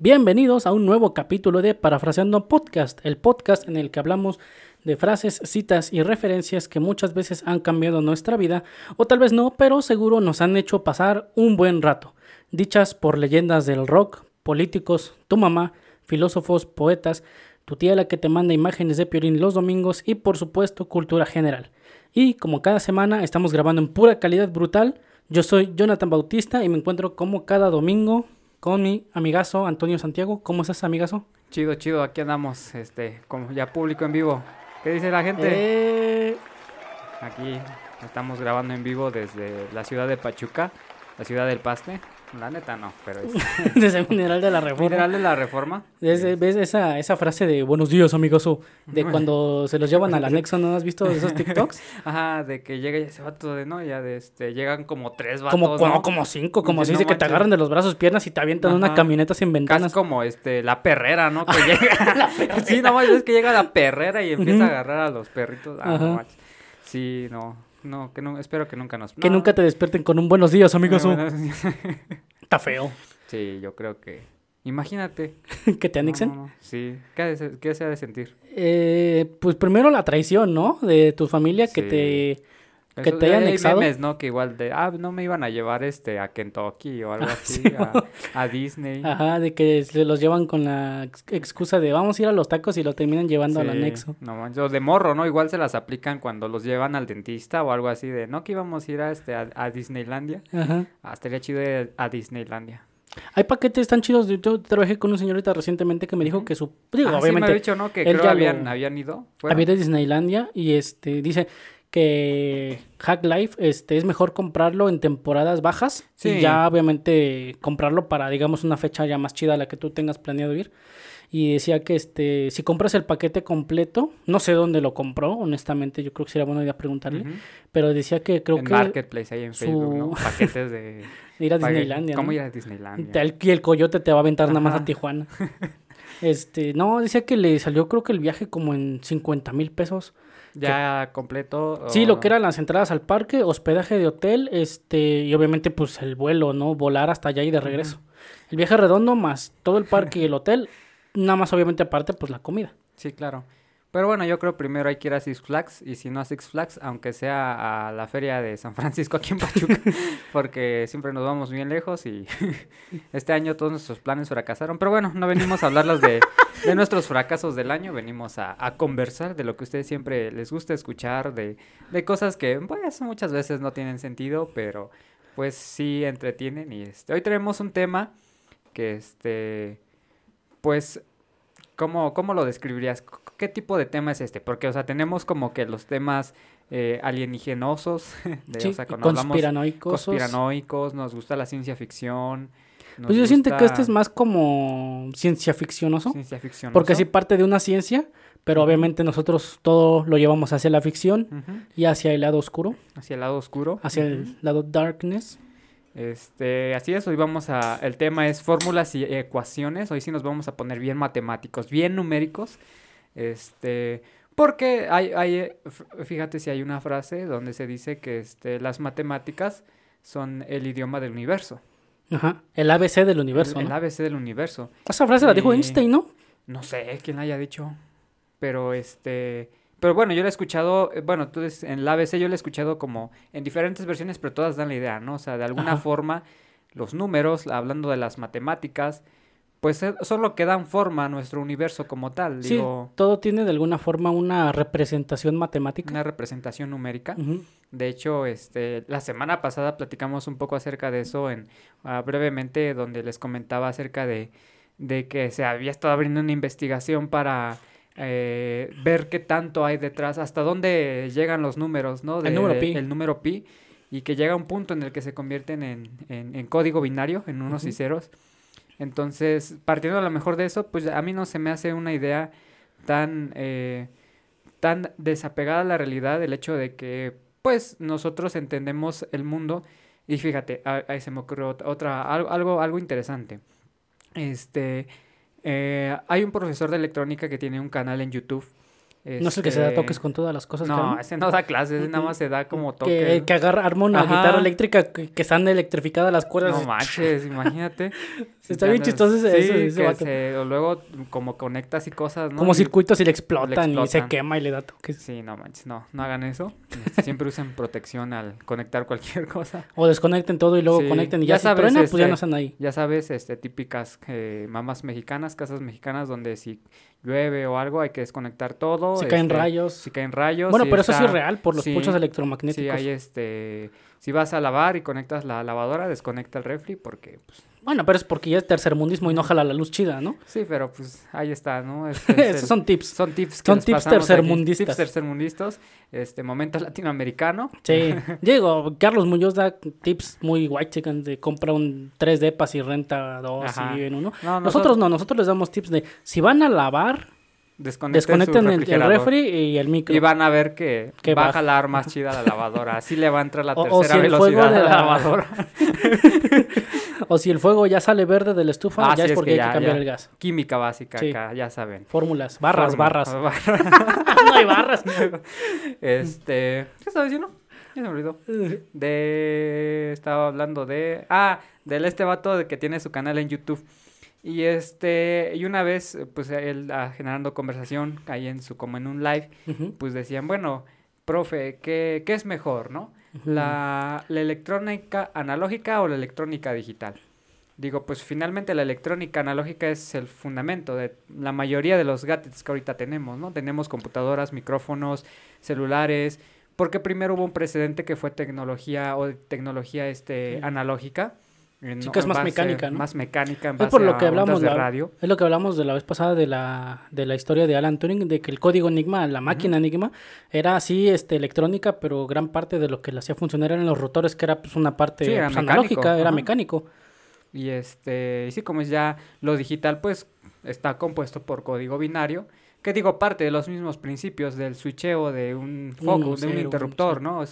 Bienvenidos a un nuevo capítulo de Parafraseando Podcast, el podcast en el que hablamos de frases, citas y referencias que muchas veces han cambiado nuestra vida, o tal vez no, pero seguro nos han hecho pasar un buen rato, dichas por leyendas del rock, políticos, tu mamá, filósofos, poetas, tu tía la que te manda imágenes de Piorín los domingos y por supuesto cultura general. Y como cada semana estamos grabando en pura calidad brutal, yo soy Jonathan Bautista y me encuentro como cada domingo con mi amigazo Antonio Santiago. ¿Cómo estás, amigazo? Chido, chido, aquí andamos, este, como ya público en vivo. ¿Qué dice la gente? Eh, Aquí estamos grabando en vivo desde la ciudad de Pachuca, la ciudad del Paste. La neta no, pero es desde Mineral de la Reforma. Mineral de la Reforma. ¿Ves, ves esa, esa frase de buenos días, amigazo? De cuando se los llevan al anexo, ¿no has visto esos TikToks? Ajá, de que llega ese vato de, ¿no? Ya de este, llegan como tres vatos, Como, como, ¿no? como cinco, como de "No que te manches". agarran de los brazos, piernas y te avientan una Ajá. camioneta sin Casi ventanas. como este, la perrera, ¿no? Que llega. sí, no es que llega la perrera y empieza a agarrar a los perritos. Ah, no manches. Sí, no. No, que no, espero que nunca nos. Que no. nunca te despierten con un buenos días. Bueno, Está feo. Sí, yo creo que. Imagínate. que te anexen. No, no, no. Sí. ¿Qué, qué se ha de sentir? Eh, pues primero la traición, ¿no? De tu familia que Sí. te... Que te hayan hay anexado. memes, ¿no? Que igual de, ah, no me iban a llevar este a Kentucky o algo así, sí, a, a Disney. Ajá, de que se los llevan con la ex- excusa de vamos a ir a los tacos y lo terminan llevando al Sí, anexo. No o de morro, ¿no? Igual se las aplican cuando los llevan al dentista o algo así de, ¿no? Que íbamos a ir a, este, a, a Disneylandia. Ajá. Ah, estaría chido ir a Disneylandia. Hay paquetes tan chidos. Yo- trabajé con un señorita recientemente que me dijo que su... Digo, Ah, sí, me obviamente, había dicho, ¿no? Que él creo ya habían, lo- habían ido. ¿Fueron? había de Disneylandia y este dice que Hack Life este, es mejor comprarlo en temporadas bajas y ya obviamente comprarlo para digamos una fecha ya más chida a la que tú tengas planeado ir y decía que este si compras el paquete completo no sé dónde lo compró honestamente yo creo que sería buena idea preguntarle pero decía que creo en que Marketplace, ahí en Facebook, ¿no? Paquetes de... ir a Disneylandia ¿Cómo ¿no? ir a Disneylandia? El- y el coyote te va a aventar nada más a. Tijuana este no decía que le salió creo que el viaje como en 50 mil pesos ¿Ya completo? Sí, o- lo que eran las entradas al parque, hospedaje de hotel, este, y obviamente pues el vuelo, ¿no? Volar hasta allá y de regreso. El viaje redondo más todo el parque y el hotel, nada más obviamente aparte pues la comida. Sí, claro. Pero bueno, yo creo primero hay que ir a Six Flags y si no a Six Flags, aunque sea a la feria de San Francisco aquí en Pachuca, porque siempre nos vamos bien lejos y este año todos nuestros planes fracasaron. Pero bueno, no venimos a hablarlos de, de nuestros fracasos del año, venimos a, a conversar de lo que a ustedes siempre les gusta escuchar, de, de cosas que pues muchas veces no tienen sentido, pero pues sí entretienen. Y este, hoy tenemos un tema que este, pues ¿Cómo, ¿Cómo lo describirías? ¿Qué tipo de tema es este? Porque, o sea, tenemos como que los temas eh, alienigenosos, de, Sí, o sea, conspiranoicos. conspiranoicos, nos gusta la ciencia ficción. Pues yo siento que este es más como ciencia ficcionoso, Ciencia ficción. porque sí parte de una ciencia, pero obviamente nosotros todo lo llevamos hacia la ficción y hacia el lado oscuro, Hacia el lado oscuro. hacia el lado darkness. Este, así es, hoy vamos a, el tema es fórmulas y ecuaciones, hoy sí nos vamos a poner bien matemáticos, bien numéricos, este, porque hay, hay, fíjate si hay una frase donde se dice que este, las matemáticas son el idioma del universo, Ajá, el ABC del universo, el, el ¿no? ABC del universo. Esa frase la dijo Einstein, ¿no? No sé quién la haya dicho, pero este, pero bueno, yo la he escuchado, eh, bueno, entonces en el ABC yo la he escuchado como en diferentes versiones, pero todas dan la idea, ¿no? O sea, de alguna Ajá. forma los números, hablando de las matemáticas, pues eh, son lo que dan forma a nuestro universo como tal, Sí, digo, todo tiene de alguna forma una representación matemática. una representación numérica. De hecho, este, la semana pasada platicamos un poco acerca de eso en ah, brevemente, donde les comentaba acerca de, de que se había estado abriendo una investigación para eh, ver qué tanto hay detrás, hasta dónde llegan los números, ¿no? El número de- pi. El número pi, y que llega un punto en el que se convierten en, en- en código binario, en unos y ceros. Entonces, partiendo a lo mejor de eso, pues a mí no se me hace una idea tan, eh, tan desapegada a la realidad el hecho de que, pues, nosotros entendemos el mundo. Y fíjate, ahí se me ocurrió ot- otra, algo, algo, algo interesante. Este, eh, hay un profesor de electrónica que tiene un canal en YouTube No es el que se da Este, toques con todas las cosas No, arma? ese no da clases, ese nada más se da como toques. que, que agarra, arma una Ajá. guitarra eléctrica que, que están electrificadas las cuerdas. No manches, imagínate. Está bien chistoso ese- sí, ese- ese que vato. se- o luego como conectas y cosas, ¿no? como circuitos y le explotan, y se quema y le da toques. Sí, no manches, no, no hagan eso. Siempre usen protección al conectar cualquier cosa. O desconecten todo y luego Sí, conecten y ya ya, si sabes, truena, pues ya este, no están ahí. Ya sabes, este, típicas eh, mamás mexicanas, casas mexicanas, donde si llueve o algo hay que desconectar todo. Si caen este, rayos. Si caen rayos. bueno, si pero eso sí es real por los sí, pulsos Sí, electromagnéticos. hay este... Si vas a lavar y conectas la lavadora, desconecta el refri porque, pues, Bueno, pero es porque ya es tercermundismo y no jala la luz chida, ¿no? sí, pero pues ahí está, ¿no? Este es Esos el- son tips. Son tips que Son tips tercermundistas. Tips tercermundistas. Este, momento latinoamericano. Sí, digo, Carlos Muñoz da tips muy white chicken de compra un 3 depas y renta dos Ajá. y en uno. No, Nosotros no, nosotros les damos tips de si van a lavar, Desconecten, el, refri y el micro. Y van a ver que, Que va a baja. jalar más chida la lavadora. Así le va a entrar la O- o tercera si el fuego velocidad de la la- lavadora. O si el fuego ya sale verde de la estufa, Ah, ya sí, es porque que hay que cambiar ya. el gas. Química básica Sí. acá, ya saben. Fórmulas, barras, barras. barras. no hay barras. este, ¿qué estaba diciendo? Ya se me olvidó. De estaba hablando de ah, del este vato de que tiene su canal en YouTube. Y este, y una vez pues él ah, generando conversación ahí en su como en un live, pues decían, bueno, profe, ¿qué, qué es mejor, no? La, la electrónica analógica o la electrónica digital. Digo, pues finalmente la electrónica analógica es el fundamento de la mayoría de los gadgets que ahorita tenemos, ¿no? Tenemos computadoras, micrófonos, celulares, porque primero hubo un precedente que fue tecnología o tecnología este Sí. analógica. En- Sí, que es más mecánica, ¿no? Más mecánica en Es por lo a que hablamos de la- radio. Es lo que hablamos de la vez pasada de la, de la historia de Alan Turing, de que el código Enigma, la máquina Enigma, era así este, electrónica, pero gran parte de lo que la hacía funcionar eran los rotores, que era pues, una parte Sí, era pues, mecánico, analógica, era mecánico. Y este, y sí, como es ya lo digital, pues está compuesto por código binario, que digo, parte de los mismos principios del switcheo de un foco, de un interruptor. ¿no?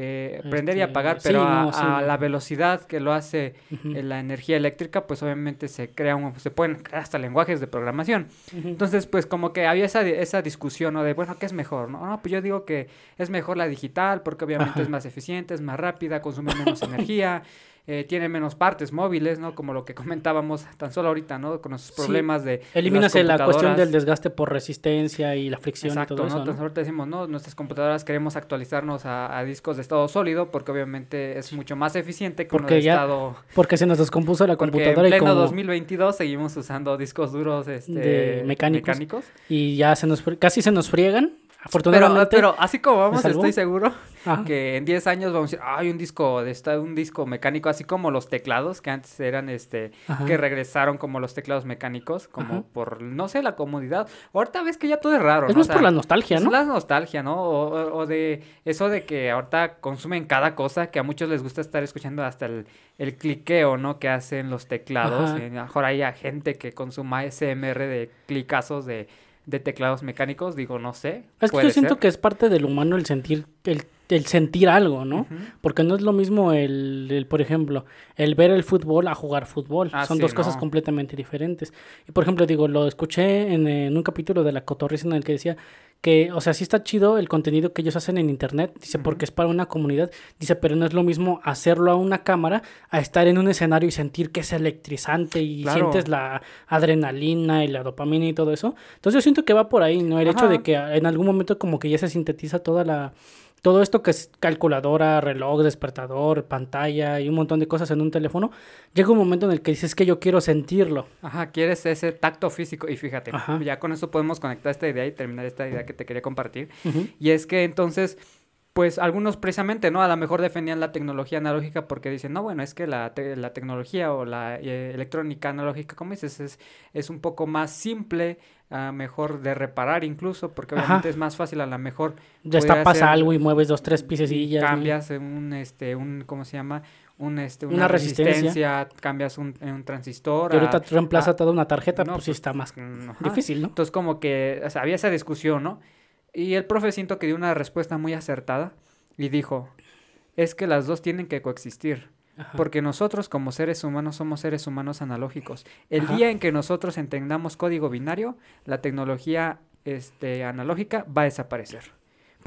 Eh, prender y Este, apagar, sí, pero a, no, sí, a no. la velocidad que lo hace eh, la energía eléctrica, pues obviamente se crea un, se pueden crear hasta lenguajes de programación. Entonces, pues como que había esa, esa discusión, ¿no? De, bueno, ¿qué es mejor? No, no pues yo digo que es mejor la digital porque obviamente Ajá. es más eficiente, es más rápida, consume menos energía, eh, tiene menos partes móviles, ¿no? Como lo que comentábamos tan solo ahorita, ¿no? Con Sí. problemas de... Eliminas las la cuestión del desgaste por resistencia y la fricción Exacto, y todo ¿no? eso, ¿no? Entonces ahorita decimos, ¿no? Nuestras computadoras queremos actualizarnos a, a discos de estado sólido porque obviamente es mucho más eficiente que uno Porque de ya estado... Porque se nos descompuso la Porque en computadora y, pleno como- 2022 seguimos usando discos duros este, De mecánicos. mecánicos. y ya se nos casi se nos friegan. Pero, Afortunadamente. pero así como vamos, estoy seguro Ajá. que en 10 años vamos a decir, hay un disco de esta, un disco mecánico, así como los teclados que antes eran este, Ajá. que regresaron como los teclados mecánicos, como Ajá. por, no sé, la comodidad. Ahorita ves que ya todo es raro, es ¿no? más O sea, por la nostalgia, es ¿no? la nostalgia, ¿no? O, o- de eso de que ahorita consumen cada cosa, que a muchos les gusta estar escuchando hasta el, el cliqueo, ¿no? Que hacen los teclados. Y mejor hay gente que consuma SMR de clicazos de, de teclados mecánicos, digo, no sé. Es que yo siento ser. que es parte del humano el sentir, el, el sentir algo, ¿no? Porque no es lo mismo el, el, por ejemplo, el ver el fútbol a jugar fútbol. Ah, Son sí, dos cosas completamente diferentes. Y por ejemplo, digo, lo escuché en, en un capítulo de La Cotorrisa en el que decía que, o sea, sí está chido el contenido que ellos hacen en internet, dice, porque es para una comunidad, dice, pero no es lo mismo hacerlo a una cámara a estar en un escenario y sentir que es electrizante y Claro. sientes la adrenalina y la dopamina y todo eso. Entonces yo siento que va por ahí, ¿no? El hecho de que en algún momento como que ya se sintetiza toda la todo esto que es calculadora, reloj, despertador, pantalla y un montón de cosas en un teléfono, llega un momento en el que dices que yo quiero sentirlo. Ajá, quieres ese tacto físico. Y fíjate, Ajá. ya con eso podemos conectar esta idea y terminar esta idea que te quería compartir. Y es que entonces, pues algunos precisamente, ¿no? A lo mejor defendían la tecnología analógica porque dicen, no, bueno, es que la, te- la tecnología o la eh, electrónica analógica, como dices, es, es un poco más simple, mejor de reparar incluso, porque Ajá. obviamente es más fácil a lo mejor. Ya está pasa algo y mueves dos, tres y piececillas. ¿no? cambias un, este, un, ¿cómo se llama? Un, este, una, Una resistencia. resistencia, cambias un, un transistor. Y ahorita a- reemplaza a- toda una tarjeta, no, pues sí pues, está más mm, difícil, ¿no? Entonces como que o sea, había esa discusión, ¿no? Y el profe siento que dio una respuesta muy acertada y dijo, es que las dos tienen que coexistir. Ajá. Porque nosotros como seres humanos somos seres humanos analógicos. El Ajá. día en que nosotros entendamos código binario, la tecnología este, analógica va a desaparecer.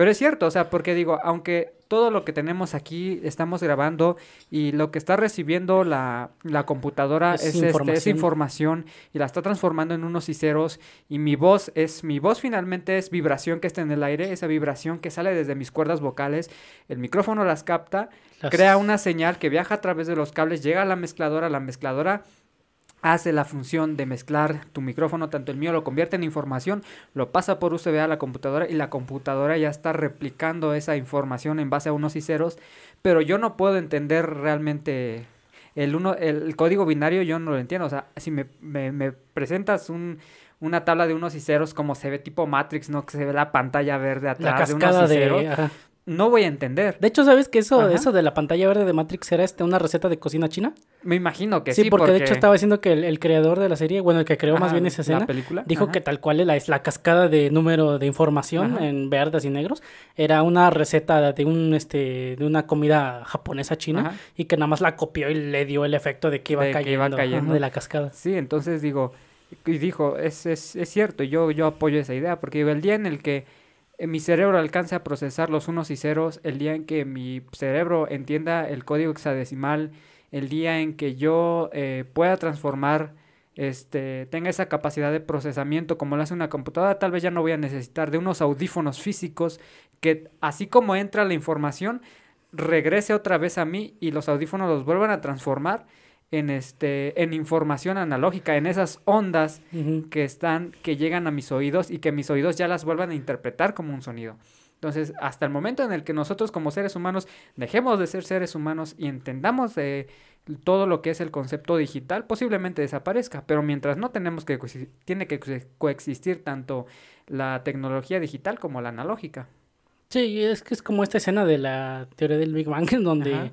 Pero es cierto, o sea, porque digo, aunque todo lo que tenemos aquí estamos grabando y lo que está recibiendo la, la computadora es, Es este, información. es información y la está transformando en unos y ceros y mi voz es, mi voz finalmente es vibración que está en el aire, esa vibración que sale desde mis cuerdas vocales, el micrófono las capta, Las- crea una señal que viaja a través de los cables, llega a la mezcladora, la mezcladora hace la función de mezclar tu micrófono, tanto el mío lo convierte en información, lo pasa por USB a la computadora y la computadora ya está replicando esa información en base a unos y ceros, pero yo no puedo entender realmente el uno el, código binario yo no lo entiendo, o sea, si me, me- me presentas un una tabla de unos y ceros como se ve tipo Matrix, ¿no? Que se ve la pantalla verde La atrás de unos y ceros, de... no voy a entender. De hecho, ¿sabes que eso, Ajá. eso de la pantalla verde de Matrix era este, una receta de cocina china? Me imagino que Sí, sí, porque, de hecho estaba diciendo que el, el creador de la serie, bueno, el que creó más bien esa escena, película, dijo ajá. que tal cual la, es la cascada de número de información en verdes y negros era una receta de un este de una comida japonesa china y que nada más la copió y le dio el efecto de que iba, De que cayendo, iba cayendo. de la cascada. Sí, entonces digo, y dijo, es, es, es cierto, yo, yo apoyo esa idea, porque el día en el que mi cerebro alcance a procesar los unos y ceros, el día en que mi cerebro entienda el código hexadecimal, el día en que yo eh, pueda transformar, este, tenga esa capacidad de procesamiento como lo hace una computadora, tal vez ya no voy a necesitar de unos audífonos físicos que así como entra la información, regrese otra vez a mí y los audífonos los vuelvan a transformar en este en información analógica, en esas ondas que están que llegan a mis oídos y que mis oídos ya las vuelvan a interpretar como un sonido. Entonces, hasta el momento en el que nosotros como seres humanos dejemos de ser seres humanos y entendamos de todo lo que es el concepto digital, posiblemente desaparezca, pero mientras no tenemos que tiene que coexi- coexistir tanto la tecnología digital como la analógica. Sí, es que es como esta escena de la teoría del Big Bang en donde Ajá.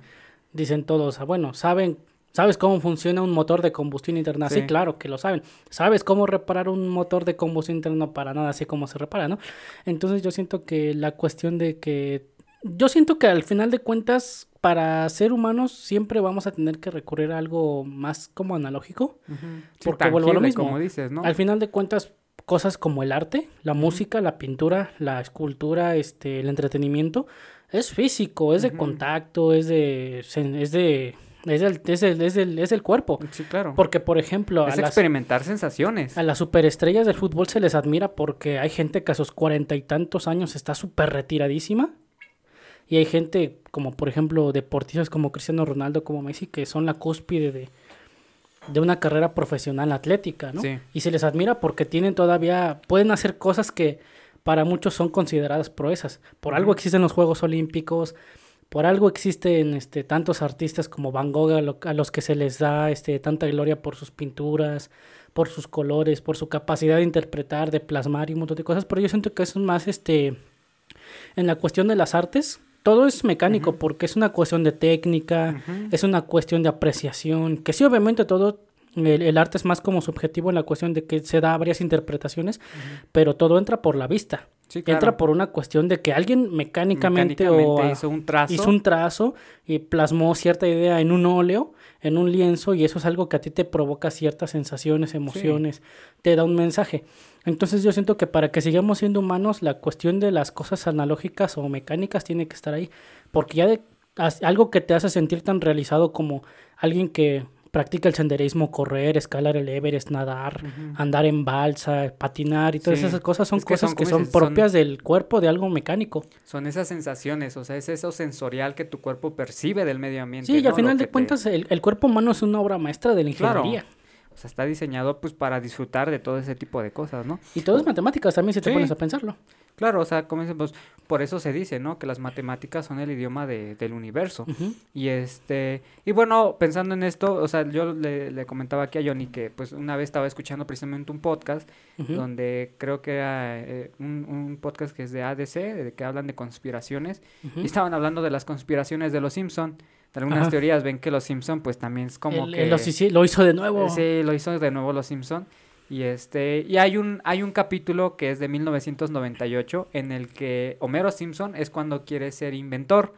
dicen todos, ah, bueno, saben, ¿sabes cómo funciona un motor de combustión interna? Sí. Sí. claro que lo saben. ¿Sabes cómo reparar un motor de combustión interna? Para nada así como se repara, ¿no? Entonces yo siento que la cuestión de que yo siento que al final de cuentas para ser humanos siempre vamos a tener que recurrir a algo más como analógico. Sí, Porque vuelvo a lo mismo. como dices, ¿no? Al final de cuentas, cosas como el arte, la música, la pintura, la escultura, este, el entretenimiento, es físico, es de contacto, es de, es de, es del, es del, es del, es del cuerpo. Sí, claro. Porque, por ejemplo, a es las, experimentar sensaciones. a las superestrellas del fútbol se les admira porque hay gente que a sus cuarenta y tantos años está súper retiradísima. Y hay gente como, por ejemplo, deportistas como Cristiano Ronaldo, como Messi, que son la cúspide de, de una carrera profesional atlética, ¿no? Sí. Y se les admira porque tienen todavía, pueden hacer cosas que para muchos son consideradas proezas. Por algo existen los Juegos Olímpicos, por algo existen este, tantos artistas como Van Gogh a, lo- a los que se les da este, tanta gloria por sus pinturas, por sus colores, por su capacidad de interpretar, de plasmar y un montón de cosas. Pero yo siento que eso es más este, en la cuestión de las artes. Todo es mecánico porque es una cuestión de técnica, es una cuestión de apreciación, que sí, obviamente todo, el, el arte es más como subjetivo en la cuestión de que se da varias interpretaciones, pero todo entra por la vista, Sí, entra por una cuestión de que alguien mecánicamente, o Mecánicamente hizo un trazo. hizo un trazo y plasmó cierta idea en un óleo, en un lienzo, y eso es algo que a ti te provoca ciertas sensaciones, emociones, te da un mensaje. Entonces yo siento que para que sigamos siendo humanos, la cuestión de las cosas analógicas o mecánicas tiene que estar ahí, porque ya de algo que te hace sentir tan realizado como alguien que practica el senderismo, correr, escalar el Everest, nadar, andar en balsa, patinar y todas Sí. esas cosas son Es que cosas son, que son dices, son- propias del cuerpo de algo mecánico. Son esas sensaciones, o sea, es eso sensorial que tu cuerpo percibe del medio ambiente. Sí, y al final Lo de te- cuentas el, el cuerpo humano es una obra maestra de la Claro. O sea, está diseñado pues para disfrutar de todo ese tipo de cosas, ¿no? Y todo es matemáticas también si te Sí. pones a pensarlo. Claro, o sea, como dicen, pues, por eso se dice, ¿no? Que las matemáticas son el idioma de- del universo. Y este, y bueno, pensando en esto, o sea, yo le, le comentaba aquí a Johnny que pues una vez estaba escuchando precisamente un podcast donde creo que era eh, un, un podcast que es de ADC, de que hablan de conspiraciones, y estaban hablando de las conspiraciones de los Simpson. Algunas Ajá. teorías ven que los Simpson pues también es como que lo, hizo de nuevo. Sí, lo hizo de nuevo Los Simpson. Y este y hay un hay un capítulo que es de 1998 en el que Homero Simpson es cuando quiere ser inventor.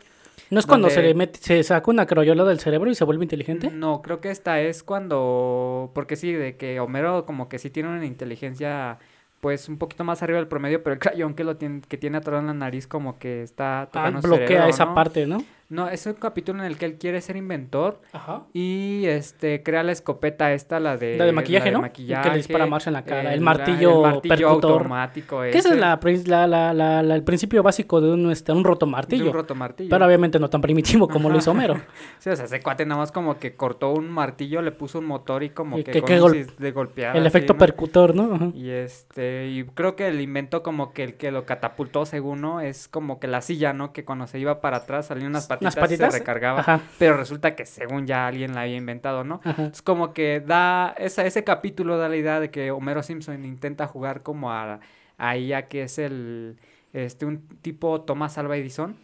¿No es cuando se le mete, se saca una crayola del cerebro y se vuelve inteligente? No, creo que esta es cuando porque sí de que Homero como que sí tiene una inteligencia pues un poquito más arriba del promedio, pero el crayón que lo tiene, que tiene atorado en la nariz como que está Ah, tocando su bloquea cerebro, esa ¿no? parte, ¿no? No, es un capítulo en el que él quiere ser inventor Ajá. y este crea la escopeta esta, la de La de maquillaje, ¿no? maquillaje, Que le dispara Marcia en la cara, el la- martillo percutor. automático Que ese es la, la- la- la- la- el principio básico de un, este, un roto de martillo. un rotomartillo. Pero obviamente no tan primitivo como lo hizo Homero. Sí, o sea, ese cuate nada más como que cortó un martillo, le puso un motor y como Y que, que- gol- de golpear. El así, efecto ¿no? percutor, ¿no? Ajá. Y este, y creo que el invento como que el que lo catapultó según, ¿no? Es como que la silla, ¿no? Que cuando se iba para atrás salían unas patitas, patitas. y se recargaba. Ajá. Pero resulta que según ya alguien la había inventado, ¿no? Ajá. Es como que da, esa, ese capítulo da la idea de que Homero Simpson intenta jugar como a, a que es el, este, un tipo Thomas Alva Edison,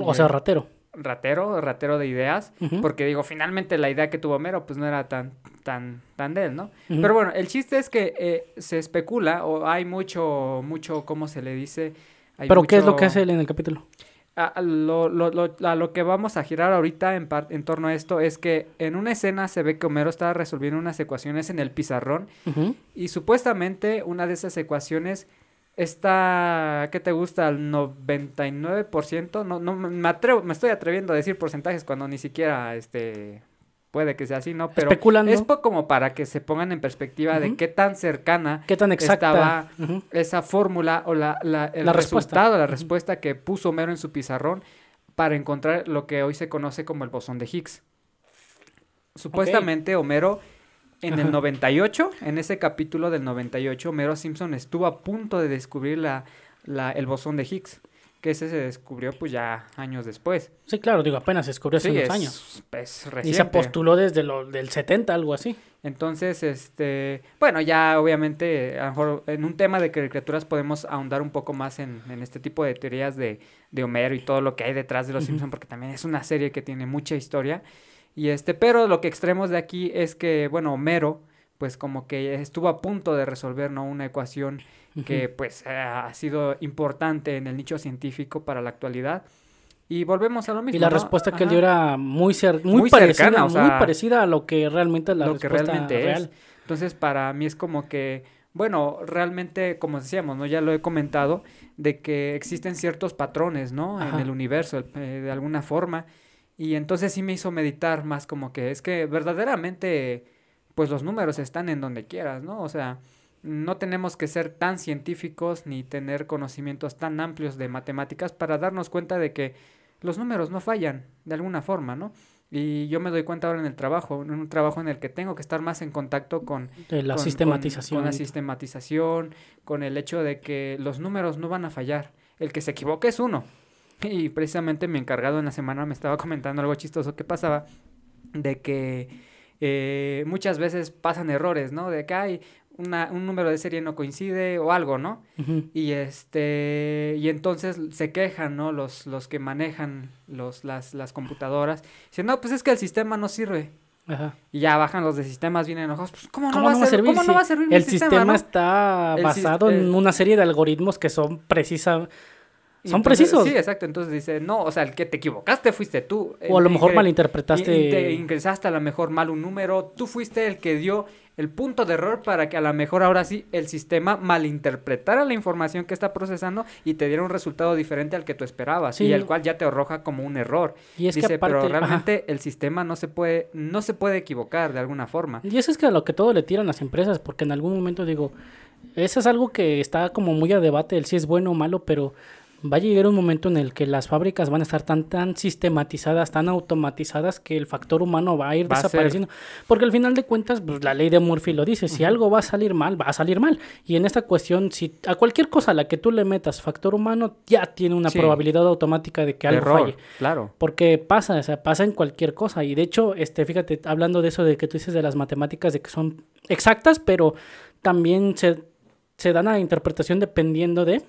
O sea, ratero. ratero, ratero de ideas, porque digo, finalmente la idea que tuvo Homero pues no era tan, tan, tan de él, ¿no? Pero bueno, el chiste es que eh, se especula o hay mucho, mucho, ¿cómo se le dice? Hay Pero ¿qué es lo que hace él en el capítulo? A, lo, lo- lo- a lo que vamos a girar ahorita en, par- en torno a esto es que en una escena se ve que Homero está resolviendo unas ecuaciones en el pizarrón y supuestamente una de esas ecuaciones está, ¿qué te gusta? Al 99%, no, no me atrevo, me estoy atreviendo a decir porcentajes cuando ni siquiera este puede que sea así, ¿no? Pero Especulando. es como para que se pongan en perspectiva de qué tan cercana ¿Qué tan exacta? estaba esa fórmula o la, la- el La respuesta. resultado, la Ujú. respuesta que puso Homero en su pizarrón para encontrar lo que hoy se conoce como el bosón de Higgs. Supuestamente Homero en el Ajá. 98, en ese capítulo del 98, Homero Simpson estuvo a punto de descubrir la, la- el bosón de Higgs, que ese se descubrió pues ya años después. Sí, claro, digo, apenas se descubrió hace Sí, unos es, años. es Y reciente. se postuló desde lo, del 70, algo así. Entonces, este, bueno, ya obviamente, a lo mejor en un tema de criaturas podemos ahondar un poco más en, en este tipo de teorías de, de Homero y todo lo que hay detrás de los Ujú. Simpson, porque también es una serie que tiene mucha historia. Y este, pero lo que extremos de aquí es que, bueno, Homero, pues como que estuvo a punto de resolver, ¿no? Una ecuación que pues ha sido importante en el nicho científico para la actualidad. Y volvemos a lo mismo. Y la ¿no? respuesta que él dio era muy, muy, Muy parecida, cercana, o muy parecida a lo que realmente es la lo que realmente real. es. Entonces, para mí es como que, bueno, realmente, como decíamos, ¿no? Ya lo he comentado, de que existen ciertos patrones, ¿no? En el universo, eh, de alguna forma. Y entonces sí me hizo meditar más como que es que verdaderamente, pues los números están en donde quieras, ¿no? O sea, no tenemos que ser tan científicos ni tener conocimientos tan amplios de matemáticas para darnos cuenta de que los números no fallan de alguna forma, ¿no? Y yo me doy cuenta ahora en el trabajo, en un trabajo en el que tengo que estar más en contacto con, De la con- con- sistematización. Con, la sistematización, con el hecho de que los números no van a fallar. El que se equivoque es uno. Y precisamente mi encargado en la semana me estaba comentando algo chistoso que pasaba, de que eh, muchas veces pasan errores, ¿no? De que hay una, un número de serie no coincide o algo, ¿no? Y este, y entonces se quejan, ¿no? Los, los que manejan los, las, las computadoras. Dicen, no, pues es que el sistema no sirve. Ajá. Y ya bajan los de sistemas bien enojados. Pues, ¿cómo, ¿Cómo no, va a servir? ¿Cómo no va a servir mi El sistema, no? está El basado en el- una serie de algoritmos que son precisas. Y Son entonces- precisos. Sí, exacto. Entonces dice, no, o sea, el que te equivocaste fuiste tú. O a lo mejor malinterpretaste. te ingresaste a lo mejor mal un número. Tú fuiste el que dio el punto de error para que a lo mejor ahora sí el sistema malinterpretara la información que está procesando y te diera un resultado diferente al que tú esperabas Sí. y el cual ya te arroja como un error. Y es Dice, que aparte. pero ajá. realmente el sistema no se puede no se puede equivocar de alguna forma. Y eso es que a lo que todo le tiran las empresas, porque en algún momento digo, eso es algo que está como muy a debate, el si es bueno o malo, pero va a llegar un momento en el que las fábricas van a estar tan tan sistematizadas, tan automatizadas que el factor humano va a ir Va a ser. desapareciendo, porque al final de cuentas pues, la ley de Murphy lo dice, si algo va a salir mal, va a salir mal. Y en esta cuestión, si a cualquier cosa a la que tú le metas factor humano, ya tiene una Sí. probabilidad automática de que algo error, falle. claro. Porque pasa, o sea, pasa en cualquier cosa. Y de hecho, este, fíjate, hablando de eso de que tú dices de las matemáticas, de que son exactas, pero también se, se dan a interpretación dependiendo de.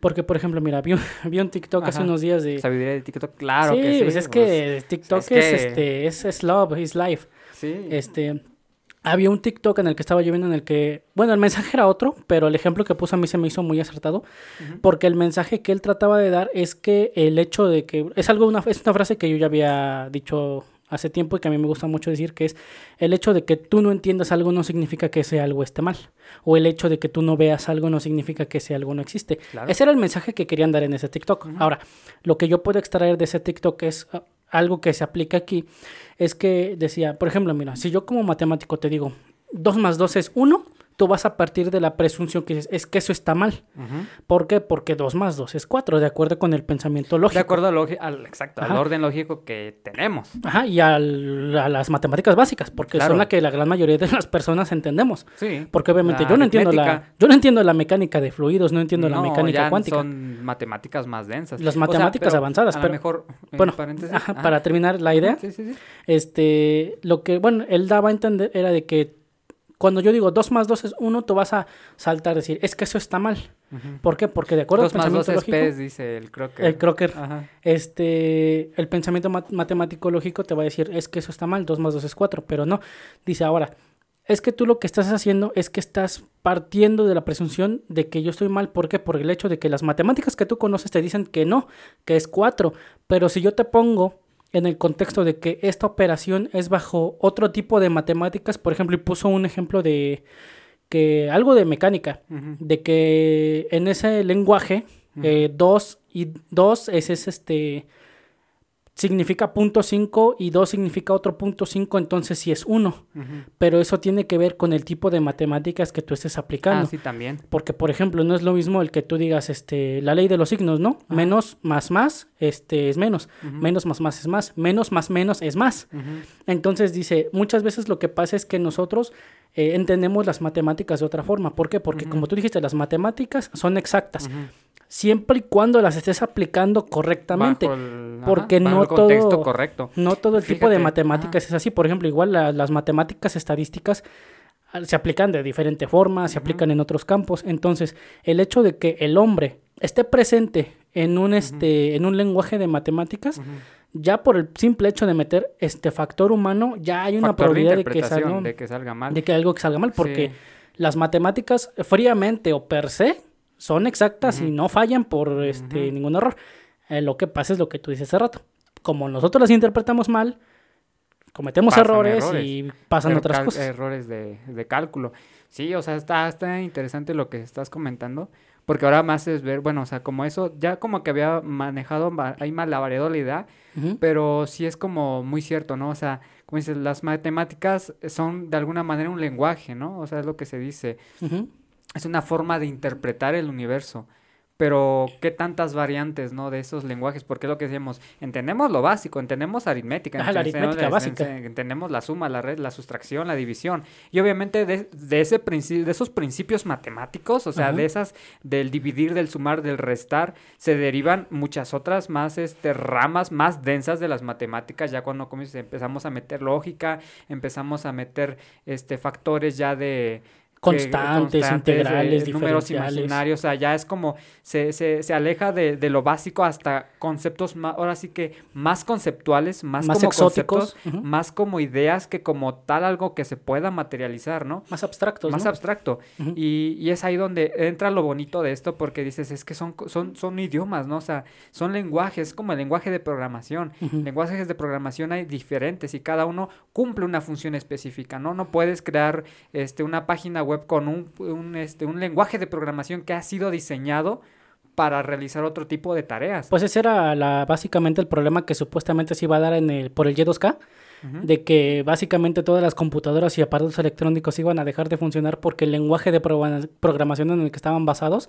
Porque, por ejemplo, mira, vi un, vi un TikTok hace unos días de. Sabiduría de TikTok, claro sí, que sí. pues es que TikTok es es, este, es, es love, is life. sí. Este. Había un TikTok en el que estaba yo viendo en el que, bueno, el mensaje era otro, pero el ejemplo que puso a mí se me hizo muy acertado, porque el mensaje que él trataba de dar es que el hecho de que es algo una es una frase que yo ya había dicho hace tiempo y que a mí me gusta mucho decir que es el hecho de que tú no entiendas algo no significa que ese algo esté mal. O el hecho de que tú no veas algo no significa que ese algo no existe. Ese era el mensaje que querían dar en ese TikTok. Ahora, lo que yo puedo extraer de ese TikTok es ah, algo que se aplica aquí. Es que decía, por ejemplo, mira, si yo como matemático te digo 2 más 2 es 1, tú vas a partir de la presunción que es que eso está mal. ¿Por qué? Porque 2 más 2 es 4, de acuerdo con el pensamiento lógico. De acuerdo al, exacto, al orden lógico que tenemos. Ajá, y a las matemáticas básicas, porque son las que la gran mayoría de las personas entendemos. Sí. Porque obviamente yo no entiendo la yo no entiendo la mecánica de fluidos, no entiendo la mecánica ya cuántica. son matemáticas más densas. Las matemáticas avanzadas, pero mejor bueno, para terminar la idea, este lo que bueno, él daba a entender era de que cuando yo digo 2 más 2 es 1, tú vas a saltar a decir, es que eso está mal. ¿Por qué? Porque de acuerdo al pensamiento más 2 es dice el Crocker. El Crocker. Este, el pensamiento matemático lógico te va a decir, es que eso está mal, 2 más 2 es 4, pero no. Dice ahora, es que tú lo que estás haciendo es que estás partiendo de la presunción de que yo estoy mal. ¿Por qué? Por el hecho de que las matemáticas que tú conoces te dicen que no, que es 4. Pero si yo te pongo en el contexto de que esta operación es bajo otro tipo de matemáticas, por ejemplo, y puso un ejemplo de que algo de mecánica, de que en ese lenguaje 2 eh, y 2 es, es este significa punto 5 y 2 significa otro punto 5, entonces sí es 1. Pero eso tiene que ver con el tipo de matemáticas que tú estés aplicando. Ah, sí, también. Porque, por ejemplo, no es lo mismo el que tú digas este, la ley de los signos, ¿no? Menos más más este, es menos. Menos más más es más. Menos más menos es más. Entonces dice, muchas veces lo que pasa es que nosotros eh, entendemos las matemáticas de otra forma. ¿Por qué? Porque, como tú dijiste, las matemáticas son exactas siempre y cuando las estés aplicando correctamente. porque no todo, correcto. no todo el tipo de matemáticas es así. Por ejemplo, igual las matemáticas estadísticas ah, se aplican de diferente forma, se aplican en otros campos. Entonces, el hecho de que el hombre esté presente en un, este, en un lenguaje de matemáticas, ya por el simple hecho de meter este factor humano, ya hay una probabilidad de, que salga, de que salga mal. De que algo que salga mal, porque las matemáticas fríamente o per se son exactas y no fallan por este, ningún error. Eh, lo que pasa es lo que tú dices hace rato. Como nosotros las interpretamos mal, cometemos errores, y pasan otras cosas. Errores de, de, cálculo. Sí, o sea, está, está interesante lo que estás comentando, porque ahora más es ver, bueno, o sea, como eso, ya como que había manejado ahí más la variedad, pero sí es como muy cierto, ¿no? O sea, como dices, las matemáticas son de alguna manera un lenguaje, ¿no? O sea, es lo que se dice es una forma de interpretar el universo. Pero qué tantas variantes, ¿no? De esos lenguajes, porque es lo que decíamos, entendemos lo básico, entendemos aritmética, la aritmética básica. entendemos la suma, la red, la sustracción, la división. Y obviamente de, de ese de esos principios matemáticos, o sea, de esas, del dividir, del sumar, del restar, se derivan muchas otras más este, ramas más densas de las matemáticas, ya cuando empezamos a meter lógica, empezamos a meter este factores ya de constantes, integrales, números imaginarios, o sea, ya es como se, se, se aleja de, de, lo básico hasta conceptos más, ahora sí que más conceptuales, más, como exóticos, más como ideas que como tal algo que se pueda materializar, ¿no? Más abstractos, Más abstracto. y, y, es ahí donde entra lo bonito de esto porque dices, es que son, son, son idiomas, ¿no? O sea, son lenguajes, como el lenguaje de programación. Lenguajes de programación hay diferentes y cada uno cumple una función específica, ¿no? No puedes crear este, una página web con un, este, un lenguaje de programación que ha sido diseñado para realizar otro tipo de tareas. Pues ese era la, básicamente el problema que supuestamente se iba a dar en el, por el Y2K, de que básicamente todas las computadoras y aparatos electrónicos iban a dejar de funcionar porque el lenguaje de programación en el que estaban basados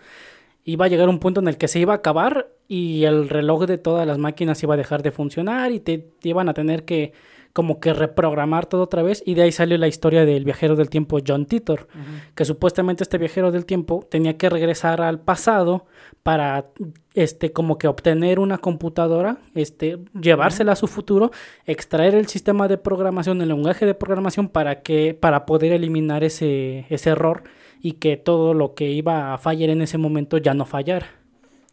iba a llegar un punto en el que se iba a acabar y el reloj de todas las máquinas iba a dejar de funcionar y te iban a tener que como que reprogramar todo otra vez y de ahí salió la historia del viajero del tiempo John Titor, que supuestamente este viajero del tiempo tenía que regresar al pasado para este como que obtener una computadora, este llevársela a su futuro, extraer el sistema de programación, el lenguaje de programación para que para poder eliminar ese ese error y que todo lo que iba a fallar en ese momento ya no fallara.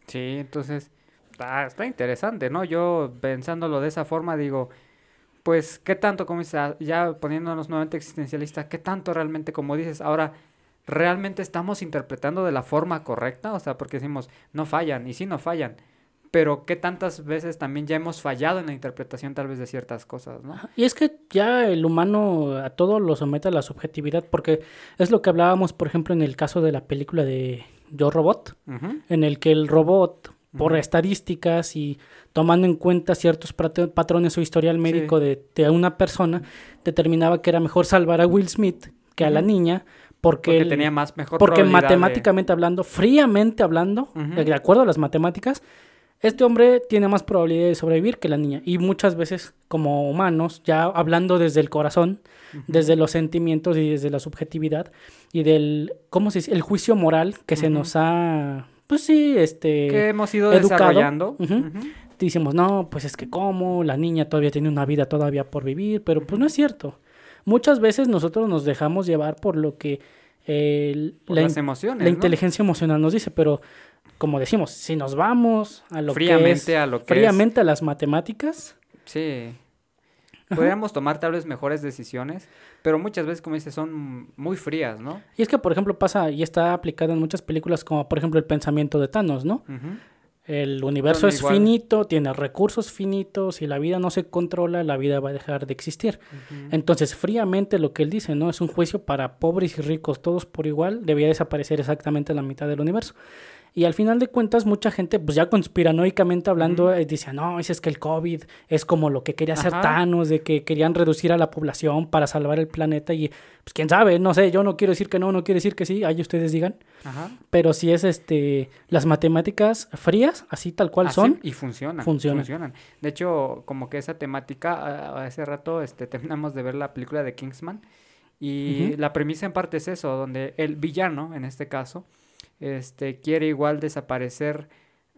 Sí, entonces está, está interesante, ¿no? Yo pensándolo de esa forma digo, pues, ¿qué tanto, como dices, ya poniéndonos nuevamente existencialista, qué tanto realmente, como dices, ahora realmente estamos interpretando de la forma correcta? O sea, porque decimos, no fallan, y sí no fallan, pero qué tantas veces también ya hemos fallado en la interpretación tal vez de ciertas cosas, ¿no? Y es que ya el humano a todo lo somete a la subjetividad, porque es lo que hablábamos, por ejemplo, en el caso de la película de Yo Robot, en el que el robot, por estadísticas y tomando en cuenta ciertos pat- patrones o historial médico de, de una persona, determinaba que era mejor salvar a Will Smith que a la niña, porque, Porque él- tenía más mejor porque de- matemáticamente hablando, fríamente hablando, de acuerdo a las matemáticas, este hombre tiene más probabilidad de sobrevivir que la niña. Y muchas veces, como humanos, ya hablando desde el corazón, desde los sentimientos y desde la subjetividad y del, ¿cómo se dice? El juicio moral que se nos ha, pues sí, este... que hemos ido educado. desarrollando. Ujú. Ujú. Decimos, no, pues es que cómo, la niña todavía tiene una vida todavía por vivir, pero pues no es cierto. Muchas veces nosotros nos dejamos llevar por lo que el- Por la, las emociones, la ¿no? inteligencia emocional nos dice, pero como decimos, si nos vamos a lo Fríamente que es, a lo que fríamente a las matemáticas, Sí. Podríamos tomar tal vez mejores decisiones, pero muchas veces, como dices, son muy frías, ¿no? y es que por ejemplo pasa y está aplicado en muchas películas como por ejemplo el pensamiento de Thanos, ¿no? El universo es igual- finito, tiene recursos finitos, y la vida no se controla, la vida va a dejar de existir. Entonces, fríamente lo que él dice, ¿no? Es un juicio para pobres y ricos, todos por igual, debía desaparecer exactamente la mitad del universo. Y al final de cuentas, mucha gente, pues ya conspiranoicamente hablando, eh, dice, no, es que el COVID es como lo que quería hacer Ajá. Thanos, de que querían reducir a la población para salvar el planeta. Y pues quién sabe, no sé, yo no quiero decir que no, no quiero decir que sí, ahí ustedes digan. Ajá. Pero si es este las matemáticas frías, así tal cual Así, son, y funcionan, funcionan. funcionan. De hecho, como que esa temática, hace rato este, terminamos de ver la película de Kingsman y la premisa en parte es eso, donde el villano, en este caso, este, quiere igual desaparecer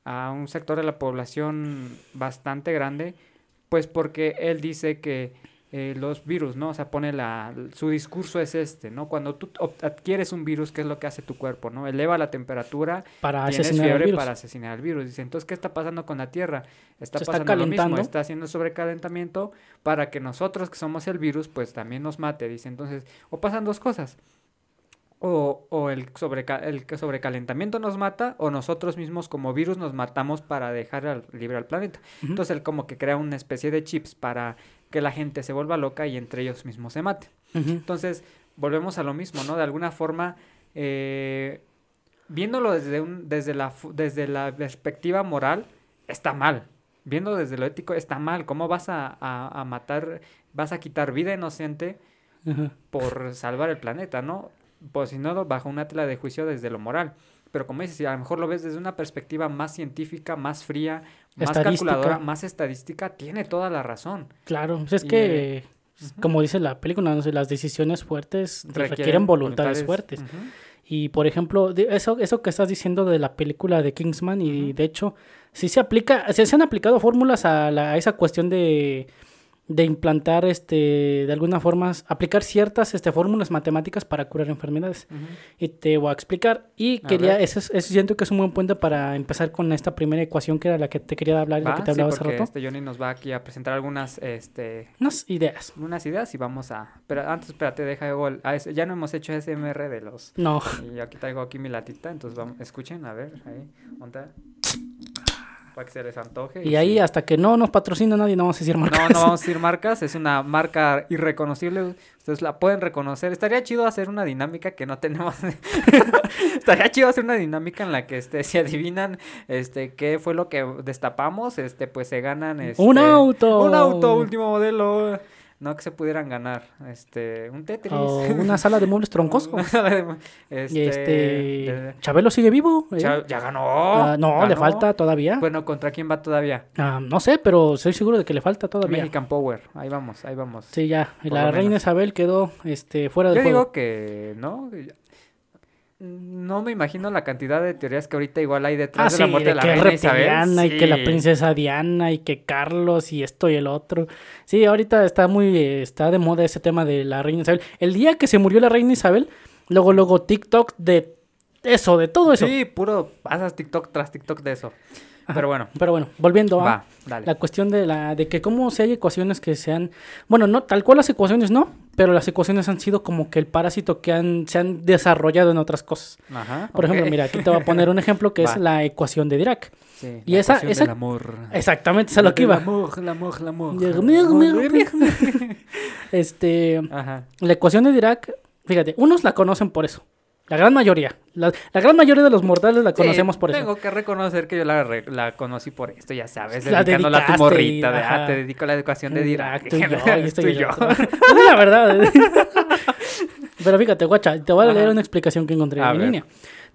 a un sector de la población bastante grande, pues porque él dice que eh, los virus, ¿no? O sea, pone la, su discurso es este, ¿no? Cuando tú adquieres un virus, ¿qué es lo que hace tu cuerpo, ¿no? Eleva la temperatura para tienes asesinar fiebre para asesinar al virus. Dice, entonces, ¿qué está pasando con la Tierra? Está Se está pasando lo mismo, está haciendo sobrecalentamiento para que nosotros que somos el virus, pues también nos mate. Dice, entonces, o pasan dos cosas. O, o el, sobreca- el sobrecalentamiento nos mata, o nosotros mismos como virus nos matamos para dejar al- libre al planeta. Entonces él como que crea una especie de chips para que la gente se vuelva loca y entre ellos mismos se maten. Ujú. Entonces, volvemos a lo mismo, ¿no? De alguna forma, eh, viéndolo desde, un, desde, la, desde la perspectiva moral, está mal. Viendo desde lo ético, está mal. ¿Cómo vas a, a- a matar, vas a quitar vida inocente Ajá. por salvar el planeta, ¿no? Pues si no, bajo una tela de juicio desde lo moral. Pero como dices, si a lo mejor lo ves desde una perspectiva más científica, más fría, más calculadora, más estadística, tiene toda la razón. Claro, pues es Y, que, eh, ujú. como dice la película, no sé, las decisiones fuertes requieren, Requieren voluntades, fuertes. Y por ejemplo, eso, eso que estás diciendo de la película de Kingsman, y de hecho, sí se aplica, se, se han aplicado fórmulas a, la- a esa cuestión de, de implantar, este, de alguna forma, aplicar ciertas este, fórmulas matemáticas para curar enfermedades. Y te voy a explicar. Y A quería, eso, es- eso siento que es un buen puente para empezar con esta primera ecuación que era la que te quería hablar y la que te sí, hablaba hace porque rato. este Johnny nos va aquí a presentar algunas, este, Unas ideas. unas ideas y vamos a... Pero antes, espérate, deja el- ah, ya no hemos hecho SMR de los... No, Y aquí traigo aquí mi latita, entonces vamos, escuchen, a ver, ahí, monta. Para que se les antoje. y ahí sí. hasta que no nos patrocina nadie, no vamos a decir marcas. No, no vamos a decir marcas, es una marca irreconocible, ustedes la pueden reconocer. Estaría chido hacer una dinámica que no tenemos. Estaría chido hacer una dinámica en la que este, si adivinan este qué fue lo que destapamos, este pues se ganan este, ¡Un auto! Un auto último modelo. No que se pudieran ganar este un Tetris. O una sala de muebles troncoso. Una sala de- Y este. de- Chabelo sigue vivo. ¿eh? Ya ganó. Ah, no, le falta todavía. Bueno, ¿contra quién va todavía? Ah, no sé, pero estoy seguro de que le falta todavía. Mexican Power. Ahí vamos, ahí vamos. Sí, ya. Y la reina. Isabel quedó este, fuera del Yo juego. digo que no. No me imagino la cantidad de teorías que ahorita igual hay Ah, detrás sí, de la muerte de la que es reina Isabel. reptiliana y que la Sí. princesa Diana y que Carlos y esto y el otro. Sí, ahorita está muy, está de moda ese tema de la reina Isabel. El día que se murió la reina Isabel, luego, luego TikTok de eso, de todo eso. Sí, puro pasas TikTok tras TikTok de eso. Pero bueno, Pero bueno, volviendo a dale. la cuestión de la de que cómo si hay ecuaciones que sean, bueno, no tal cual las ecuaciones no, pero las ecuaciones han sido como que el parásito que han se han desarrollado en otras cosas. Ajá, Por ejemplo, mira, aquí te voy a poner un ejemplo que es la ecuación de Dirac. Sí, y la esa- esa- del amor. Exactamente, es a lo que iba. El amor, el amor, el amor. Este, Ajá. la ecuación de Dirac, fíjate, unos la conocen por eso. La gran mayoría. La, la gran mayoría de los mortales la conocemos Sí, por eso. Tengo que reconocer que yo la, re- la conocí por esto, ya sabes, La dedicándola a tu morrita. de, ah, te dedico la educación de Dirac. Y yo, y Tú y yo. otro. Es la verdad. Pero fíjate, guacha, te voy a Ajá. leer una explicación que encontré A en ver. línea.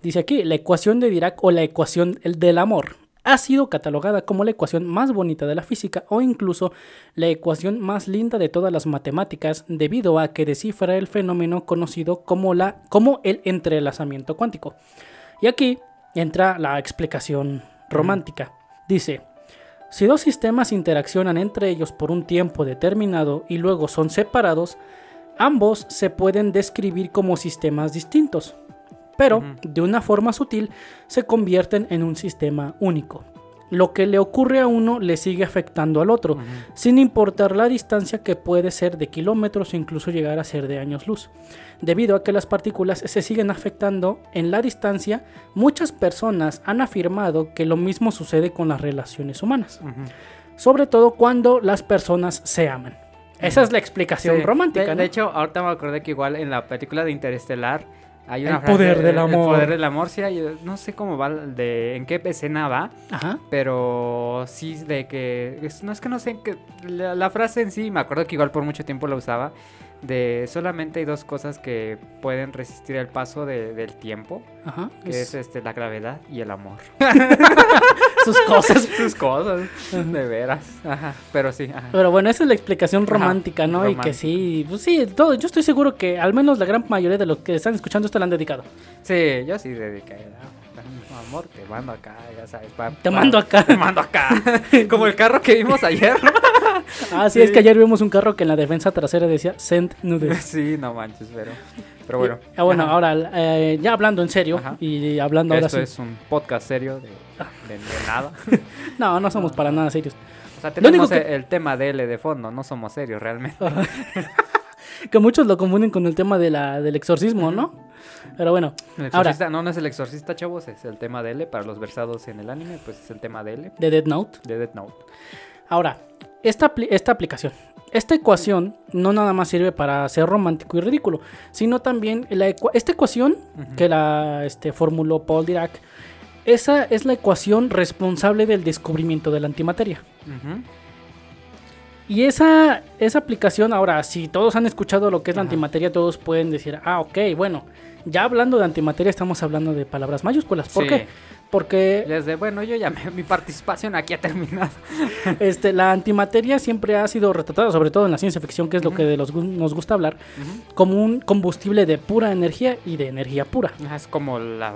Dice aquí, la ecuación de Dirac o la ecuación el del amor ha sido catalogada como la ecuación más bonita de la física o incluso la ecuación más linda de todas las matemáticas debido a que descifra el fenómeno conocido como, la, como el entrelazamiento cuántico. Y aquí entra la explicación romántica. Dice, si dos sistemas interaccionan entre ellos por un tiempo determinado y luego son separados, ambos se pueden describir como sistemas distintos, pero de una forma sutil se convierten en un sistema único. Lo que le ocurre a uno le sigue afectando al otro, sin importar la distancia que puede ser de kilómetros o incluso llegar a ser de años luz. Debido a que las partículas se siguen afectando en la distancia, muchas personas han afirmado que lo mismo sucede con las relaciones humanas, sobre todo cuando las personas se aman. Esa es la explicación Sí, romántica. De, ¿no? de hecho, ahorita me acordé que igual en la película de Interestelar hay una El poder frase, del El amor. poder del amor, sí, hay- no sé cómo va, de, en qué escena va, Ajá. pero sí de que, es- no es que no sé, qué- la, la frase en sí, me acuerdo que igual por mucho tiempo la usaba, de solamente hay dos cosas que pueden resistir el paso de- del tiempo, Ajá. que es- es este, la gravedad y el amor. sus cosas. Sus cosas, de veras. Ajá, pero sí, ajá. Pero bueno, esa es la explicación romántica, ¿no? Y que sí, pues sí, todo, yo estoy seguro que al menos la gran mayoría de los que están escuchando esto la han dedicado. Sí, yo sí dediqué. Amor, te mando acá, ya sabes. pa- Te mando acá. Te mando acá. Como el carro que vimos ayer. Ah, sí, es que ayer vimos un carro que en la defensa trasera decía Send Nudes. Sí, no manches, pero. Pero bueno. Ah, bueno, Ajá. ahora eh, ya hablando en serio Ajá. y hablando ahora Esto sí. es un podcast serio de, de- de nada. No, no somos para nada serios. O sea, tenemos que- el, el tema de L de fondo, no somos serios realmente. Que muchos lo confunden con el tema de la, del exorcismo, ¿no? Pero bueno, El ahora, exorcista, no, no es el exorcista, chavos, es el tema de L. Para los versados en el anime, pues es el tema de L, de Dead Note. de Death Note. Ahora, esta, esta aplicación, esta ecuación no nada más sirve para ser romántico y ridículo, sino también la esta ecuación que la este, formuló Paul Dirac, esa es la ecuación responsable del descubrimiento de la antimateria. Y esa, esa aplicación, ahora, si todos han escuchado lo que es la antimateria, todos pueden decir, ah, ok, bueno, ya hablando de antimateria estamos hablando de palabras mayúsculas. ¿Por Sí. qué? Porque Desde, bueno, yo ya me- mi participación aquí ha terminado. este, la antimateria siempre ha sido retratada, sobre todo en la ciencia ficción, que es lo que de los nos gusta hablar, como un combustible de pura energía y de energía pura. Es como la,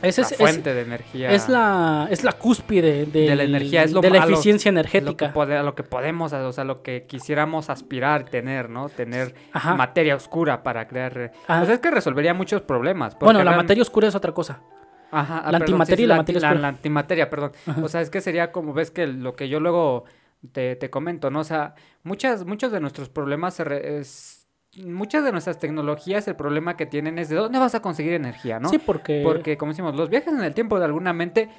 Ese la es- es- fuente de energía. Es la, es la cúspide De la energía, es lo de la eficiencia lo que energética. pode- a lo que podemos, o sea, lo que quisiéramos aspirar tener, ¿no? Tener Ajá. materia oscura para crear. Ah. Pues es que resolvería muchos problemas. Bueno, la materia oscura es otra cosa. Ajá, ah, la perdón, antimateria sí, y la la, materia la- antimateria, perdón. Ajá. O sea, es que sería como ves que lo que yo luego te, te comento, ¿no? O sea, muchas, muchos de nuestros problemas se re- es- muchas de nuestras tecnologías, el problema que tienen es de dónde vas a conseguir energía, ¿no? Sí, porque... Porque, como decimos, los viajes en el tiempo de alguna mente,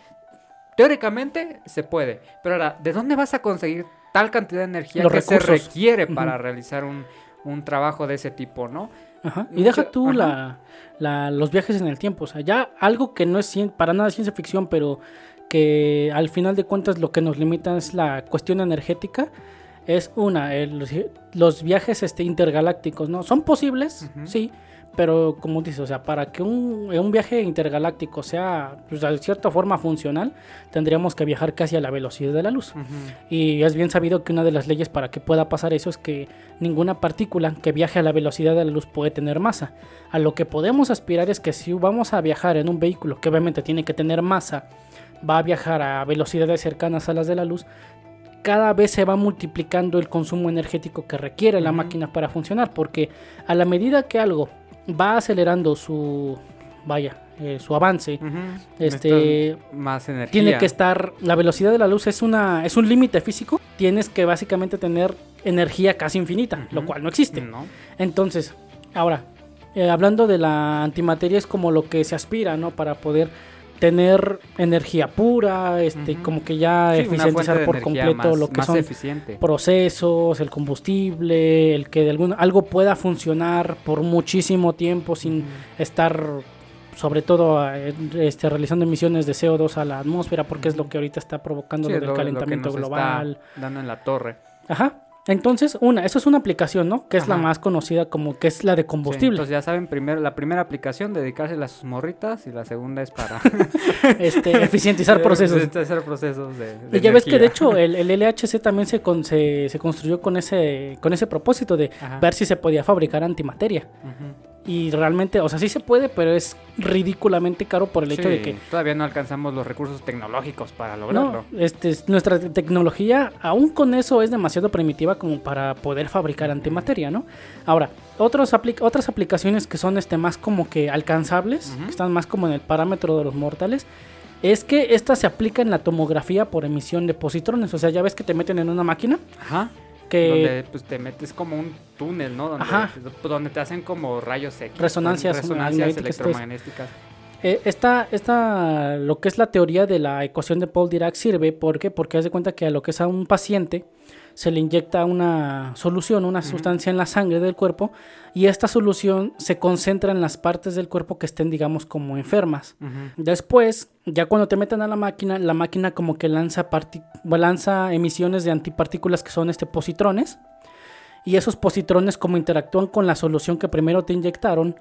teóricamente se puede. Pero ahora, ¿de dónde vas a conseguir tal cantidad de energía Los que se requiere para realizar un, un trabajo de ese tipo, ¿no? Ajá. Y deja tú ajá. la, la- los viajes en el tiempo. O sea, ya algo que no es cien- para nada ciencia ficción, pero que al final de cuentas lo que nos limita es la cuestión energética. Es una, el- los, los viajes este, intergalácticos, ¿no? Son posibles, sí, pero como dices, o sea, para que un, un viaje intergaláctico sea pues, de cierta forma funcional, tendríamos que viajar casi a la velocidad de la luz. Y es bien sabido que una de las leyes para que pueda pasar eso es que ninguna partícula que viaje a la velocidad de la luz puede tener masa. A lo que podemos aspirar es que si vamos a viajar en un vehículo que obviamente tiene que tener masa, va a viajar a velocidades cercanas a las de la luz, cada vez se va multiplicando el consumo energético que requiere la máquina para funcionar, porque a la medida que algo va acelerando su, vaya, eh, su avance, este, más energía. tiene que estar, la velocidad de la luz es, una, es un límite físico, tienes que básicamente tener energía casi infinita, lo cual no existe. No. Entonces, ahora, eh, hablando de la antimateria es como lo que se aspira, ¿no? Para poder tener energía pura, este, como que ya Sí, eficientizar por completo más- lo que son eficiente. procesos, el combustible, el que de algún, algo pueda funcionar por muchísimo tiempo sin estar sobre todo este, realizando emisiones de CO2 a la atmósfera porque es lo que ahorita está provocando Sí, lo lo- que calentamiento está global. dando en la torre. Ajá. Entonces, una, eso es una aplicación, ¿no? Que es la más conocida como que es la de Sí, combustible. entonces ya saben, primero, la primera aplicación, dedicársela a sus morritas y la segunda es para este, eficientizar procesos. Hacer procesos de, de Y ya ves que de hecho el, el LHC también se, con- se, se construyó con ese, con ese propósito de Ajá. ver si se podía fabricar antimateria. Ujú. Y realmente, o sea, sí se puede, pero es ridículamente caro por el hecho de que todavía no alcanzamos los recursos tecnológicos para no, lograrlo. este, es- nuestra te- tecnología, aún con eso, es demasiado primitiva como para poder fabricar antimateria, ¿no? Ahora, otros apli- otras aplicaciones que son este, más como que alcanzables, que están más como en el parámetro de los mortales, es que esta se aplica en la tomografía por emisión de positrones. O sea, ya ves que te meten en una máquina Ajá. Que Donde pues, te metes como un túnel, ¿no? Donde, Ajá. donde te hacen como rayos X. Resonancias resonancias pues. electromagnéticas. Eh, esta, esta, lo que es la teoría de la ecuación de Paul Dirac sirve ¿por qué? porque haz de cuenta que a lo que es a un paciente se le inyecta una solución, una sustancia en la sangre del cuerpo y esta solución se concentra en las partes del cuerpo que estén digamos como enfermas. Después, ya cuando te meten a la máquina, la máquina como que lanza, lanza emisiones de antipartículas que son este positrones y esos positrones como interactúan con la solución que primero te inyectaron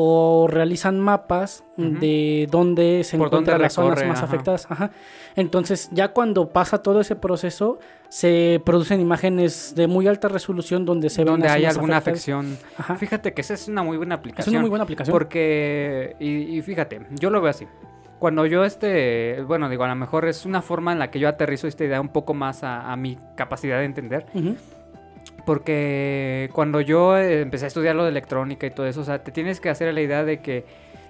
o realizan mapas de dónde se Por dónde encuentran las zonas más ajá. afectadas. Ajá. Entonces, ya cuando pasa todo ese proceso, se producen imágenes de muy alta resolución donde se Donde hay alguna afectadas. afección. Ajá. Fíjate que esa es una muy buena Es aplicación. una muy buena aplicación. Porque, y, y fíjate, yo lo veo así. Cuando yo este, bueno, digo, a lo mejor es una forma en la que yo aterrizo esta idea un poco más a, a mi capacidad de entender. Ujú. Porque cuando yo eh, empecé a estudiar lo de electrónica y todo eso, o sea, te tienes que hacer la idea de que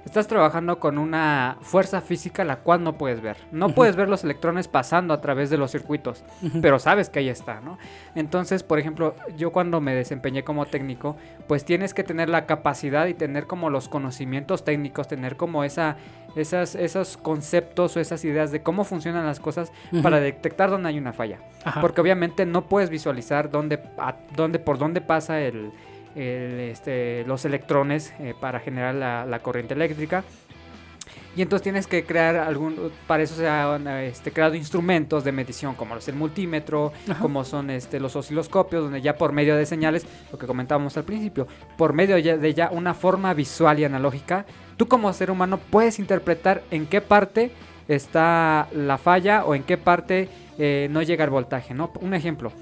estás trabajando con una fuerza física la cual no puedes ver. No puedes ver los electrones pasando a través de los circuitos, pero sabes que ahí está, ¿no? Entonces, por ejemplo, yo cuando me desempeñé como técnico, pues tienes que tener la capacidad y tener como los conocimientos técnicos, tener como esa, esas, esos conceptos o esas ideas de cómo funcionan las cosas para detectar dónde hay una falla. Ajá. Porque obviamente no puedes visualizar dónde, a- dónde por dónde pasa el, el, este, los electrones eh, para generar la, la corriente eléctrica. Y entonces tienes que crear algún, para eso se han este, creado instrumentos de medición como es el multímetro, Ajá. como son este, los osciloscopios, donde ya por medio de señales, lo que comentábamos al principio, por medio de ya una forma visual y analógica, tú como ser humano puedes interpretar en qué parte está la falla o en qué parte eh, no llega el voltaje, ¿no? Un ejemplo,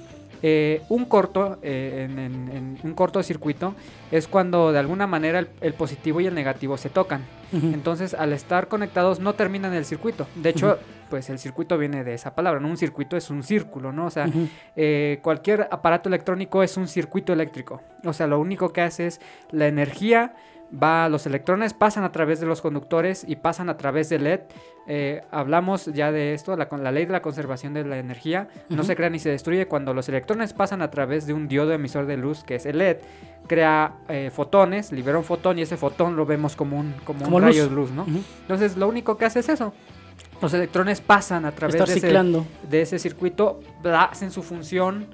eh, un corto, eh, en, en- en un cortocircuito, es cuando de alguna manera el, el positivo y el negativo se tocan. Entonces, al estar conectados, no terminan el circuito. De hecho, pues el circuito viene de esa palabra, ¿no? Un circuito es un círculo, ¿no? O sea, eh, cualquier aparato electrónico es un circuito eléctrico. O sea, lo único que hace es la energía va, los electrones pasan a través de los conductores y pasan a través del LED. Eh, hablamos ya de esto, la, ley de la conservación de la energía no se crea ni se destruye cuando los electrones pasan a través de un diodo emisor de luz que es el LED. Crea eh, fotones, libera un fotón y ese fotón lo vemos como un, como Como un luz. rayo de luz, ¿no? Entonces, lo único que hace es eso. Los electrones pasan a través de ese, de ese circuito, hacen su función,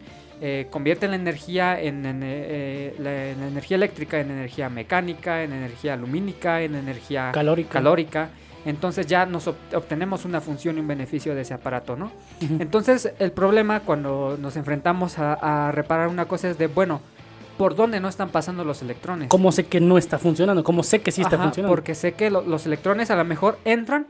eh, convierten la energía en, en, eh, la, en energía eléctrica, en energía mecánica, en energía lumínica, en energía Calórica. calórica. Entonces ya nos ob- obtenemos una función y un beneficio de ese aparato, ¿no? Entonces el problema cuando nos enfrentamos a, a reparar una cosa es de, bueno, ¿por dónde no están pasando los electrones? ¿Cómo sé que no está funcionando? ¿Cómo sé que sí está Ajá, funcionando? Porque sé que lo- los electrones a lo mejor entran,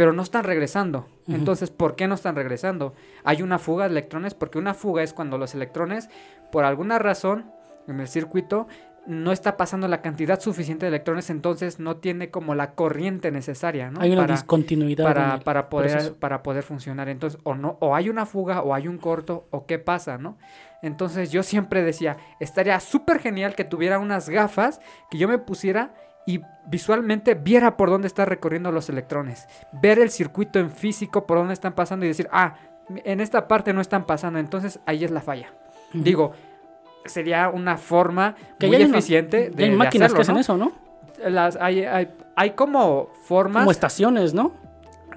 pero no están regresando. Entonces, ¿por qué no están regresando? Hay una fuga de electrones, porque una fuga es cuando los electrones, por alguna razón, en el circuito, no está pasando la cantidad suficiente de electrones, entonces no tiene como la corriente necesaria, ¿no? Hay una para, discontinuidad. para, el para poder proceso. para poder funcionar entonces o no o hay una fuga o hay un corto o qué pasa no entonces yo siempre decía estaría súper genial que tuviera unas gafas que yo me pusiera y visualmente viera por dónde están recorriendo los electrones, ver el circuito en físico por dónde están pasando y decir, ah, en esta parte no están pasando, entonces ahí es la falla. Digo, sería una forma Que muy una- eficiente de, hay de máquinas que hacen ¿no? eso, ¿no? Las, hay, hay, hay como formas, Como estaciones, ¿no?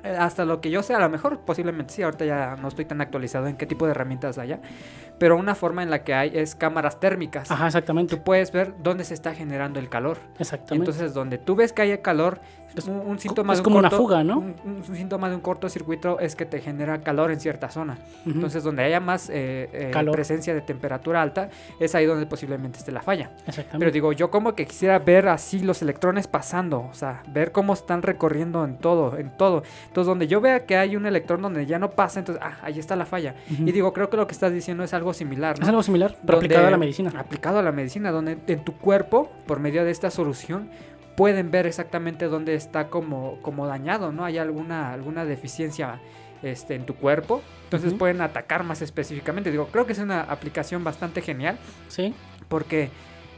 Hasta lo que yo sé, a lo mejor posiblemente sí, ahorita ya no estoy tan actualizado en qué tipo de herramientas haya, pero una forma en la que hay es cámaras térmicas. Ajá, exactamente. Tú puedes ver dónde se está generando el calor. Exactamente. Entonces, donde tú ves que hay calor, Es- un, un síntoma es de un como una fuga, ¿no? Un, síntoma de un cortocircuito es que te genera calor en cierta zona. Entonces, donde haya más eh, eh, Calor. presencia de temperatura alta, es ahí donde posiblemente esté la falla. Exactamente. Pero digo, yo como que quisiera ver así los electrones pasando, o sea, ver cómo están recorriendo en todo, en todo. Entonces, donde yo vea que hay un electrón donde ya no pasa, entonces, ah, ahí está la falla. Y digo, creo que lo que estás diciendo es algo similar, ¿no? es algo similar, donde- aplicado a la medicina. Aplicado a la medicina, donde en tu cuerpo, por medio de esta solución, pueden ver exactamente dónde está como, como dañado, ¿no? Hay alguna, alguna deficiencia este, en tu cuerpo. Entonces pueden atacar más específicamente. Digo, creo que es una aplicación bastante genial Sí. porque,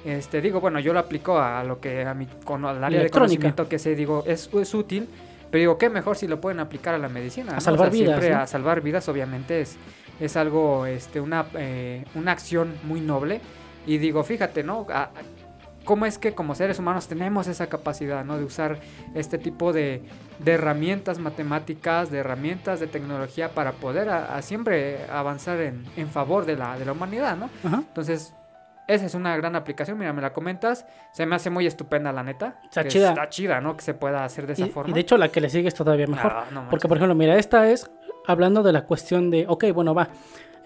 este, digo, bueno, yo lo aplico a lo que, a mi, con, al área de conocimiento que sé, digo, es, es útil. Pero digo, qué mejor si lo pueden aplicar a la medicina. ¿no? O salvar sea, vidas, Siempre ¿no? a salvar vidas, obviamente, es, es algo, este, una, eh, una acción muy noble. Y digo, fíjate, ¿no? A- a- ¿Cómo es que como seres humanos tenemos esa capacidad, ¿no? De usar este tipo de, de herramientas matemáticas, de herramientas de tecnología para poder a, a siempre avanzar en, en favor de la, de la humanidad, ¿no? Ajá. Entonces, esa es una gran aplicación. Mira, me la comentas. Se me hace muy estupenda, la neta. Está chida. Está chida, ¿no? Que se pueda hacer de esa Y, forma. y de hecho la que le sigue es todavía mejor. No Porque, por ejemplo, mira, esta es hablando de la cuestión de, ok, bueno, va.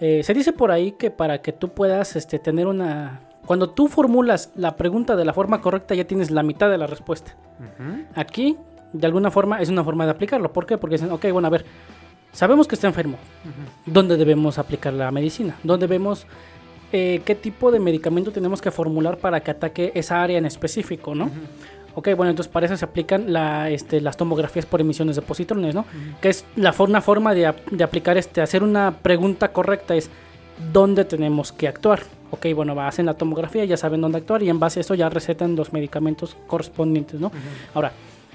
Eh, se dice por ahí que para que tú puedas este, tener una... Cuando tú formulas la pregunta de la forma correcta ya tienes la mitad de la respuesta. Aquí, de alguna forma, es una forma de aplicarlo. ¿Por qué? Porque dicen, ok, bueno, a ver, sabemos que está enfermo. ¿Dónde debemos aplicar la medicina? ¿Dónde vemos eh, qué tipo de medicamento tenemos que formular para que ataque esa área en específico, ¿no? Ujú. Ok, bueno, entonces para eso se aplican la, este, las tomografías por emisiones de positrones, ¿no? Que es la una forma de, de aplicar, este, hacer una pregunta correcta es ¿dónde tenemos que actuar? Ok, bueno, hacen la tomografía, ya saben dónde actuar y en base a eso ya recetan los medicamentos correspondientes, ¿no? Ahora,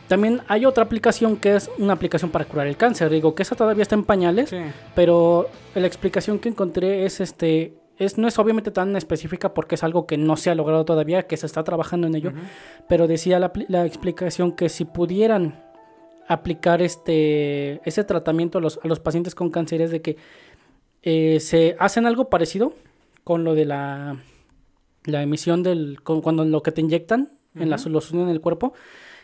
también hay otra aplicación que es una aplicación para curar el cáncer. Digo que esa todavía está en pañales, Sí. pero la explicación que encontré es este es no es obviamente tan específica porque es algo que no se ha logrado todavía, que se está trabajando en ello, pero decía la explicación que si pudieran aplicar este ese tratamiento a los, a los pacientes con cáncer es de que eh, se hacen algo parecido con lo de la la emisión del con, cuando lo que te inyectan en la solución en el cuerpo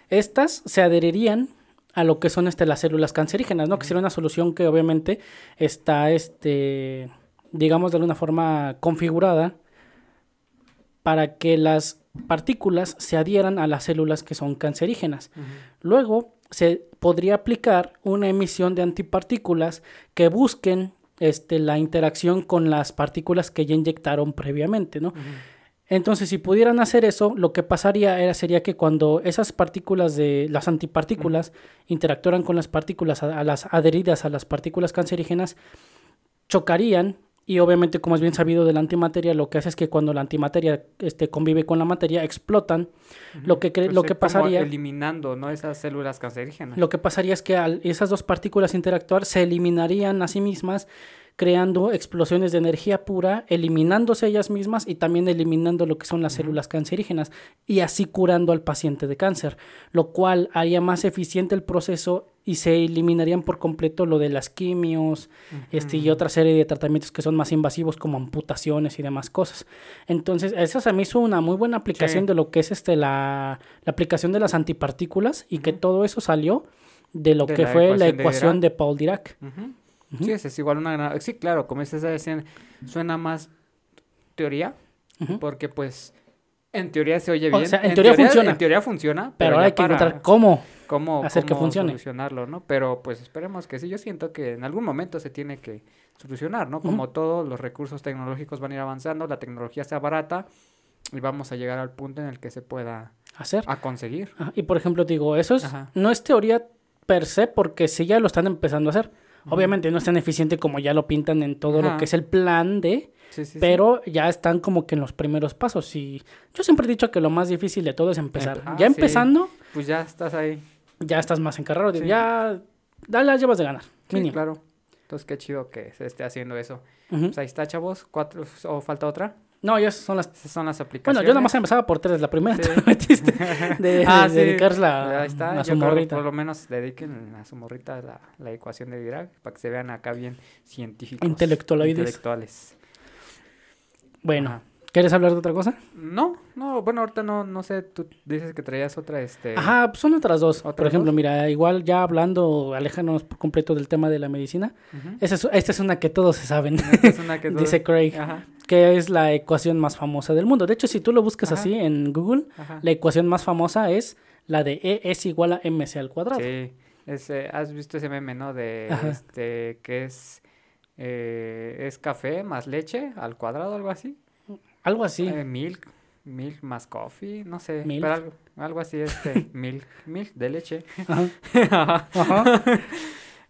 estas se adherirían a lo que son este, las células cancerígenas, ¿no? Que sería una solución que obviamente está, este, digamos, de alguna forma configurada para que las partículas se adhieran a las células que son cancerígenas. Luego se podría aplicar una emisión de antipartículas que busquen este, la interacción con las partículas que ya inyectaron previamente, ¿no? Entonces, si pudieran hacer eso, lo que pasaría era, sería que cuando esas partículas de las antipartículas interactuaran con las partículas a, a las adheridas a las partículas cancerígenas, chocarían y obviamente, como es bien sabido de la antimateria, lo que hace es que cuando la antimateria este, convive con la materia, explotan. Lo que, Pues lo que pasaría... eliminando, ¿no? Esas células cancerígenas. Lo que pasaría es que al esas dos partículas interactuar se eliminarían a sí mismas, creando explosiones de energía pura, eliminándose ellas mismas y también eliminando lo que son las células cancerígenas y así curando al paciente de cáncer, lo cual haría más eficiente el proceso y se eliminarían por completo lo de las quimios este, y otra serie de tratamientos que son más invasivos como amputaciones y demás cosas. Entonces, esa se me hizo una muy buena aplicación Sí. de lo que es este la, la aplicación de las antipartículas y que todo eso salió de lo De que la fue la ecuación de Paul Dirac. Sí, es igual una gran... Sí, claro, como dices, esa suena más teoría, porque pues en teoría se oye O bien. sea, en teoría funciona. En teoría funciona, Pero ahora hay que encontrar cómo. cómo, hacer que funcione. solucionarlo, ¿no? Pero pues esperemos que sí. Yo siento que en algún momento se tiene que solucionar, ¿no? Como todos los recursos tecnológicos van a ir avanzando, la tecnología sea barata y vamos a llegar al punto en el que se pueda hacer. a conseguir. Ajá, Y por ejemplo, digo, eso es, Ajá. no es teoría per se, porque si ya lo están empezando a hacer. Obviamente no es tan eficiente como ya lo pintan en todo lo que es el plan de, Sí, sí, sí. pero ya están como que en los primeros pasos. Y yo siempre he dicho que lo más difícil de todo es empezar. Empe- ah, ya sí. empezando, Pues ya estás ahí. ya estás más encarrado. Sí. Ya, ya las llevas de ganar. Mínimo. claro. Entonces, qué chido que se esté haciendo eso. Ujú. Pues ahí está, chavos. Cuatro, ¿O falta otra? No, ya son las... Esas son las aplicaciones. Bueno, yo nada más empezaba por tres. La primera Sí. te metiste de, Ah, de sí. dedicarla Ahí está. a su morrita. Por lo menos dediquen a su morrita la, la ecuación de Dirac para que se vean acá bien científicos. Intelectualoides. Intelectuales. Bueno, Ajá. ¿quieres hablar de otra cosa? No, no, bueno, ahorita no, no sé, tú dices que traías otra, este... Ajá, pues son otras dos. Por ¿Otras ejemplo, dos? mira, igual ya hablando, aléjanos por completo del tema de la medicina. es, esta es una que todos se saben, Esta es una que todos- dice Craig, Ajá, que es la ecuación más famosa del mundo. De hecho, si tú lo buscas Ajá. así en Google, ajá. la ecuación más famosa es la de E es igual a mc al cuadrado. Sí, ese, has visto ese meme, ¿no? De este, que es, eh, es café más leche al cuadrado, algo así. Algo así. Eh, milk, milk más coffee, no sé, Milk. pero algo, algo así, este, milk, milk de leche. Ajá. Ajá, Ajá.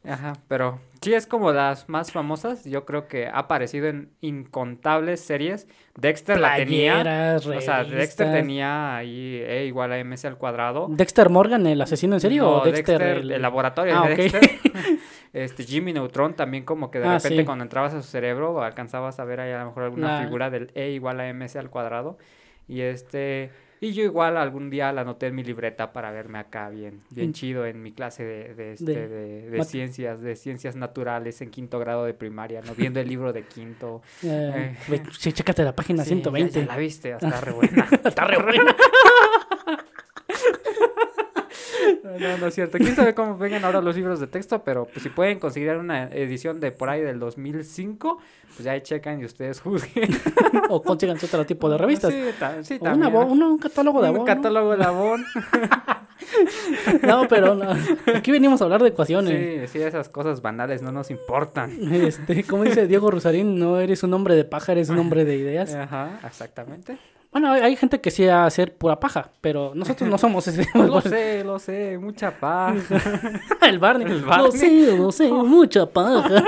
Ajá, pero sí es como las más famosas, yo creo que ha aparecido en incontables series. Dexter la tenía, o sea, Dexter tenía ahí E igual a mc al cuadrado. Dexter Morgan, el asesino en serio, No, o Dexter, el... el... laboratorio Ah, de. Dexter. este Jimmy Neutron también como que de Ah, repente sí. cuando entrabas a su cerebro alcanzabas a ver ahí a lo mejor alguna La- figura del E igual a mc al cuadrado. Y este y yo igual algún día la anoté en mi libreta para verme acá bien, bien Mm. chido en mi clase de, de, este, De ciencias, de ciencias naturales en quinto grado de primaria, ¿no? Viendo el libro de quinto. Eh, Eh. ve, chécate la página Sí, ya- 120. Ya, la viste, está re buena. Está re buena. No, no es cierto. Quién sabe cómo vengan ahora los libros de texto, pero pues si pueden conseguir una edición de por ahí del 2005, pues ya ahí checan y ustedes juzguen. o consíganse otro tipo de revistas. Sí, ta- sí, O una también. un catálogo de Un Avon, ¿no? catálogo de Avon. No, pero no. aquí venimos a hablar de ecuaciones. Sí, sí, esas cosas banales no nos importan. Este, como dice Diego Rosarín, no eres un hombre de paja, eres un hombre de ideas. Ajá, exactamente. Bueno, hay, gente que sí a hacer pura paja, pero nosotros no somos ese. Lo sé, lo sé, mucha paz. el Barney. El Lo Barney. sé, lo sé, mucha paja.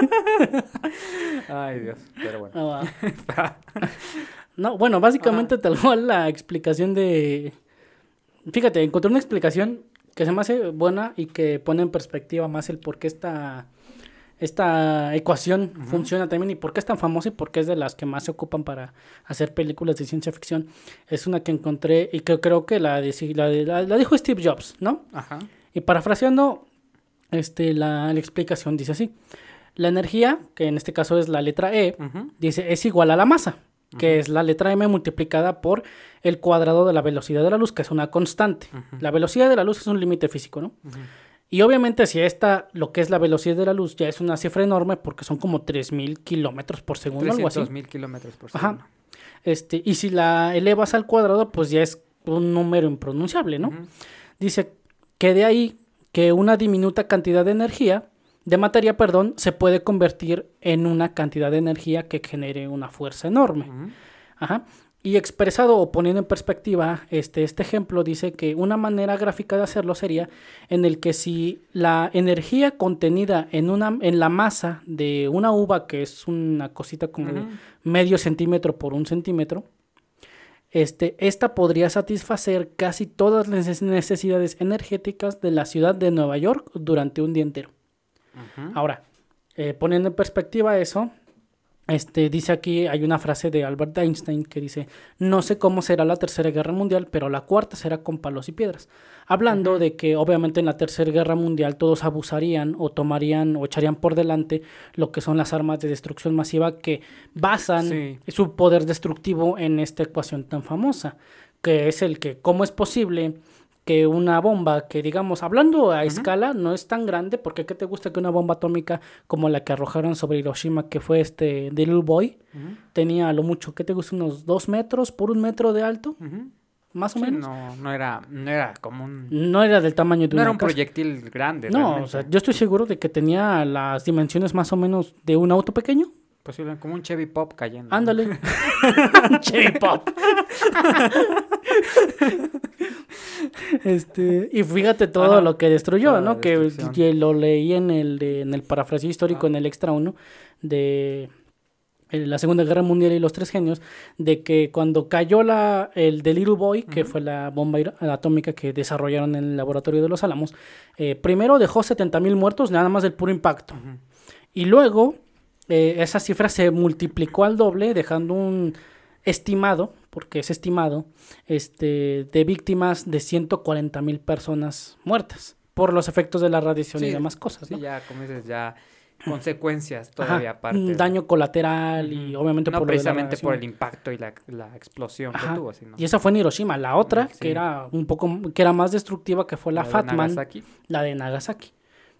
Ay, Dios, pero bueno. Ah. No, bueno, básicamente tal cual la explicación de... Fíjate, encontré una explicación que se me hace buena y que pone en perspectiva más el por qué esta, esta ecuación funciona también y por qué es tan famosa y por qué es de las que más se ocupan para hacer películas de ciencia ficción. Es una que encontré y que creo que la, de- la- la dijo Steve Jobs, ¿no? Ajá. Y parafraseando, este, la, explicación dice así. La energía, que en este caso es la letra E, dice es igual a la masa, que es la letra m multiplicada por el cuadrado de la velocidad de la luz, que es una constante. La velocidad de la luz es un límite físico, ¿no? Y obviamente si esta, lo que es la velocidad de la luz, ya es una cifra enorme porque son como 3.000 kilómetros por segundo, algo así. 300 mil kilómetros por Ajá. segundo. Este, y si la elevas al cuadrado, pues ya es un número impronunciable, ¿no? Dice que de ahí que una diminuta cantidad de energía, de materia, perdón, se puede convertir en una cantidad de energía que genere una fuerza enorme. Ajá. Y expresado o poniendo en perspectiva, este, este ejemplo dice que una manera gráfica de hacerlo sería en el que si la energía contenida en, una, en la masa de una uva, que es una cosita como medio centímetro por un centímetro, este, esta podría satisfacer casi todas las neces- necesidades energéticas de la ciudad de Nueva York durante un día entero. Ahora, eh, poniendo en perspectiva eso, este, dice aquí, hay una frase de Albert Einstein que dice, no sé cómo será la tercera guerra mundial, pero la cuarta será con palos y piedras. Hablando de que obviamente en la tercera guerra mundial todos abusarían o tomarían o echarían por delante lo que son las armas de destrucción masiva que basan Sí. su poder destructivo en esta ecuación tan famosa, que es el que, ¿cómo es posible? Que una bomba que digamos hablando a escala no es tan grande porque qué te gusta que una bomba atómica como la que arrojaron sobre Hiroshima que fue este The Little Boy tenía a lo mucho qué te gusta unos dos metros por un metro de alto más o Sí, menos no, no era, no era como un, no era del tamaño de no una era un casa. proyectil grande. no realmente. o sea yo estoy seguro de que tenía las dimensiones más o menos de un auto pequeño Posible, como un Chevy Pop cayendo. ándale Chevy Pop este y fíjate todo Ajá. lo que destruyó no que, lo leí en el de- en el parafraseo histórico Ah. en el extra 1 de eh, la Segunda Guerra Mundial y los Tres Genios, de que cuando cayó la, el The Little Boy, que fue la bomba atómica que desarrollaron en el laboratorio de los Álamos, eh, primero dejó 70.000 muertos nada más del puro impacto. Y luego eh, esa cifra se multiplicó al doble, dejando un estimado, porque es estimado, este, de víctimas de 140.000 personas muertas por los efectos de la radiación y demás cosas. Sí, ya, como dices, ya consecuencias todavía aparte. Un daño colateral y obviamente no por precisamente por el impacto y la, la explosión que tuvo. Sino... Y esa fue en Hiroshima. La otra, que era un poco, que era más destructiva, que fue la, la Fatman, la de Nagasaki,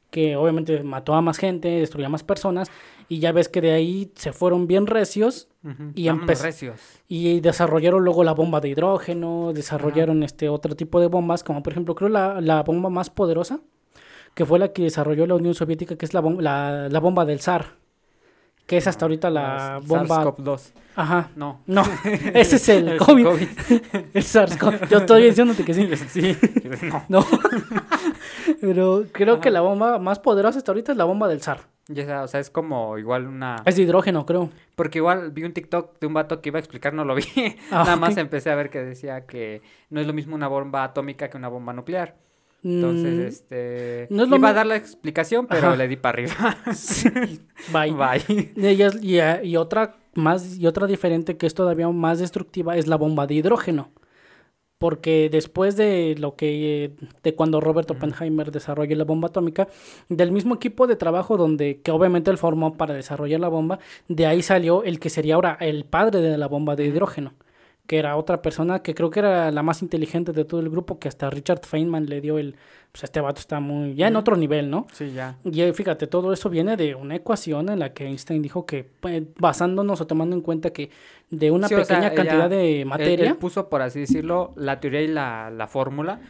que obviamente mató a más gente, destruyó a más personas y ya ves que de ahí se fueron bien recios y empezaron y desarrollaron luego la bomba de hidrógeno, desarrollaron este otro tipo de bombas, como por ejemplo creo la, la bomba más poderosa que fue la que desarrolló la Unión Soviética, que es la, la, la bomba del zar. Que es hasta ahorita la bomba. SARS-CoV-2. Ajá. No. No. Ese es el, COVID. el SARS-CoV. Yo estoy diciéndote que sí. Sí. No. no. Pero creo que la bomba más poderosa hasta ahorita es la bomba del zar. Ya, o sea, es como igual una... Es de hidrógeno, creo. Porque igual vi un TikTok de un vato que iba a explicar, no lo vi. Ah, Nada más empecé a ver que decía que no es lo mismo una bomba atómica que una bomba nuclear. Entonces, mm, este. No iba a dar la explicación, pero le di para arriba. Bye. Bye. Y, y, otra más, y otra diferente que es todavía más destructiva es la bomba de hidrógeno. Porque después de lo que. de cuando Robert Oppenheimer desarrolló la bomba atómica, del mismo equipo de trabajo donde. que obviamente él formó para desarrollar la bomba, de ahí salió el que sería ahora el padre de la bomba de hidrógeno que era otra persona que creo que era la más inteligente de todo el grupo, que hasta Richard Feynman le dio el, pues este vato está muy, ya en otro nivel, ¿no? Sí, ya. Y fíjate, todo eso viene de una ecuación en la que Einstein dijo que, pues, basándonos o tomando en cuenta que de una pequeña cantidad de materia... Él, puso, por así decirlo, la teoría y la, la fórmula,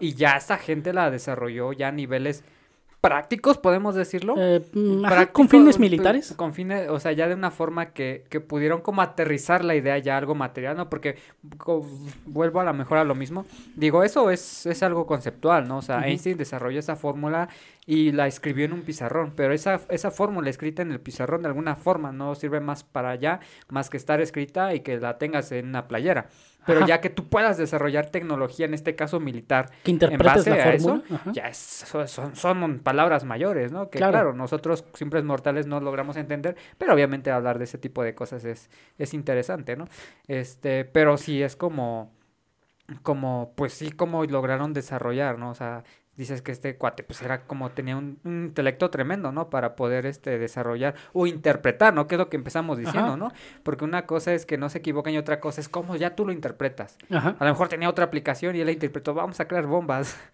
y ya esa gente la desarrolló ya a niveles prácticos, podemos decirlo. Eh, mm, con fines militares. Con fines, o sea, ya de una forma que, que pudieron como aterrizar la idea ya algo material, ¿no? Porque vuelvo a la mejor a lo mismo. Digo, eso es, es algo conceptual, ¿no? O sea, Einstein desarrolló esa fórmula y la escribió en un pizarrón, pero esa, esa fórmula escrita en el pizarrón de alguna forma no sirve más para allá, más que estar escrita y que la tengas en una playera. Pero ya que tú puedas desarrollar tecnología, en este caso militar, que en base la a eso, ya es, son, son, palabras mayores, ¿no? Que claro. nosotros simples mortales no logramos entender, pero obviamente hablar de ese tipo de cosas es, es interesante, ¿no? Este, pero sí es como como, pues sí, como lograron desarrollar, ¿no? O sea, dices que este cuate pues era como tenía un, intelecto tremendo, ¿no? Para poder este desarrollar o interpretar, ¿no? Que es lo que empezamos diciendo, ¿no? Porque una cosa es que no se equivocan y otra cosa es cómo ya tú lo interpretas. A lo mejor tenía otra aplicación y él la interpretó, vamos a crear bombas.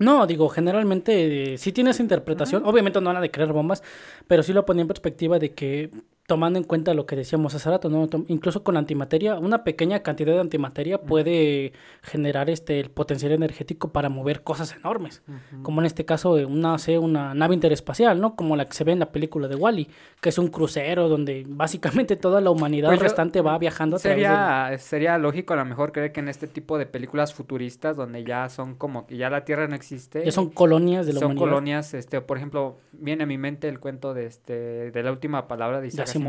No, digo, generalmente eh, sí tiene esa interpretación, obviamente no la de crear bombas, pero sí lo ponía en perspectiva de que tomando en cuenta lo que decíamos hace rato, ¿no? Incluso con antimateria, una pequeña cantidad de antimateria puede generar este el potencial energético para mover cosas enormes, como en este caso una sé, una nave interespacial, ¿no? Como la que se ve en la película de Wally, que es un crucero donde básicamente toda la humanidad pues restante va viajando. Sería sería lógico a lo mejor creer que en este tipo de películas futuristas donde ya son como que ya la Tierra no existe, ya son colonias de la son colonias, este, por ejemplo, viene a mi mente el cuento de este de la última palabra de Isaac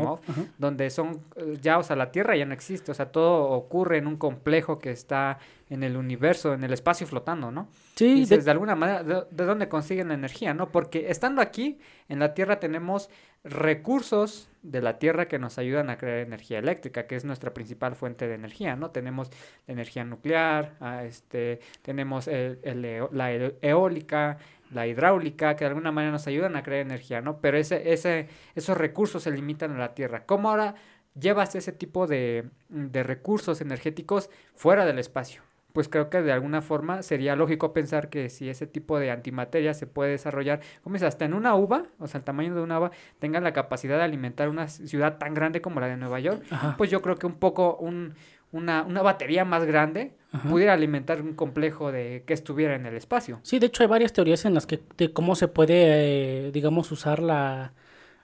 donde son eh, ya, o sea, la Tierra ya no existe, o sea, todo ocurre en un complejo que está en el universo, en el espacio flotando, ¿no? Sí. de... alguna manera, de, dónde consiguen la energía, no? Porque estando aquí, en la Tierra tenemos recursos de la Tierra que nos ayudan a crear energía eléctrica, que es nuestra principal fuente de energía, ¿no? Tenemos energía nuclear, ah, este, tenemos la eólica, la hidráulica, que de alguna manera nos ayudan a crear energía, ¿no? Pero ese, ese, esos recursos se limitan a la Tierra. ¿Cómo ahora llevas ese tipo de, de recursos energéticos fuera del espacio? pues creo que de alguna forma sería lógico pensar que si ese tipo de antimateria se puede desarrollar, como es hasta en una uva, o sea, el tamaño de una uva, tenga la capacidad de alimentar una ciudad tan grande como la de Nueva York, pues yo creo que un poco un, una, una batería más grande pudiera alimentar un complejo de que estuviera en el espacio. Sí, de hecho hay varias teorías en las que de cómo se puede, eh, digamos, usar la,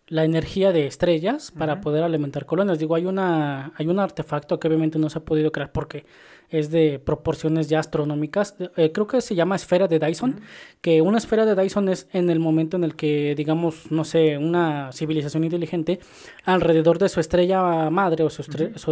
la energía de estrellas para poder alimentar colonias. Digo, hay una hay un artefacto que obviamente no se ha podido crear porque es de proporciones ya astronómicas. Eh, creo que se llama esfera de Dyson, que una esfera de Dyson es en el momento en el que, digamos, no sé, una civilización inteligente alrededor de su estrella madre o su,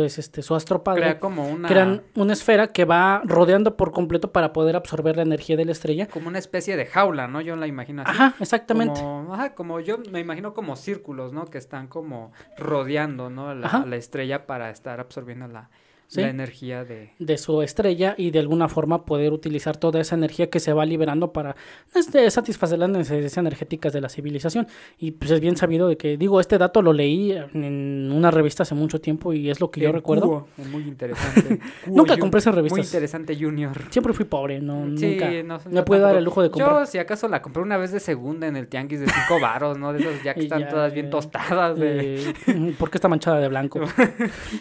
es, este, su astro padre Crea como una... crean una esfera que va rodeando por completo para poder absorber la energía de la estrella. Como una especie de jaula, ¿no? Yo la imagino así. Ajá, exactamente. Como, ajá, como yo me imagino como círculos, ¿no? Que están como rodeando, ¿no? La, la estrella para estar absorbiendo la, la energía de... de... su estrella y de alguna forma poder utilizar toda esa energía que se va liberando para este, satisfacer las necesidades energéticas de la civilización. Y pues es bien sabido de que, digo, este dato lo leí en una revista hace mucho tiempo y es lo que yo recuerdo. muy interesante. nunca compré esa revista. Muy interesante, Junior. Siempre fui pobre, no, nunca no, me puedo dar el lujo de comprar. Yo, si acaso, la compré una vez de segunda en el tianguis de cinco varos, ¿no? De esas ya que están todas bien tostadas. De... porque está manchada de blanco.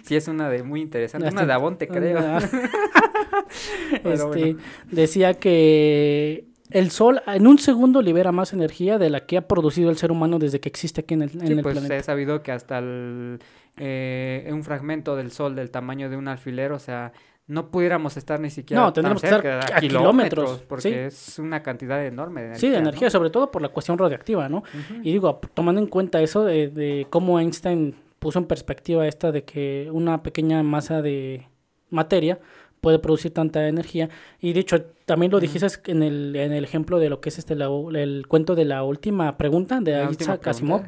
sí, es una de muy interesante una de Avon, creo. este, Decía que el Sol en un segundo libera más energía de la que ha producido el ser humano desde que existe aquí en el, en pues planeta. He sabido que hasta el, eh, un fragmento del Sol del tamaño de un alfiler, o sea, no pudiéramos estar ni siquiera no, tendríamos que estar a, kilómetros, porque es una cantidad enorme de energía. Sí, de energía, sobre todo por la cuestión radiactiva, ¿no? Y digo, tomando en cuenta eso de, de, cómo Einstein puso en perspectiva esta de que una pequeña masa de materia puede producir tanta energía. Y de hecho, también lo dijiste en el, en el ejemplo de lo que es este el cuento de la última pregunta de Isaac Asimov.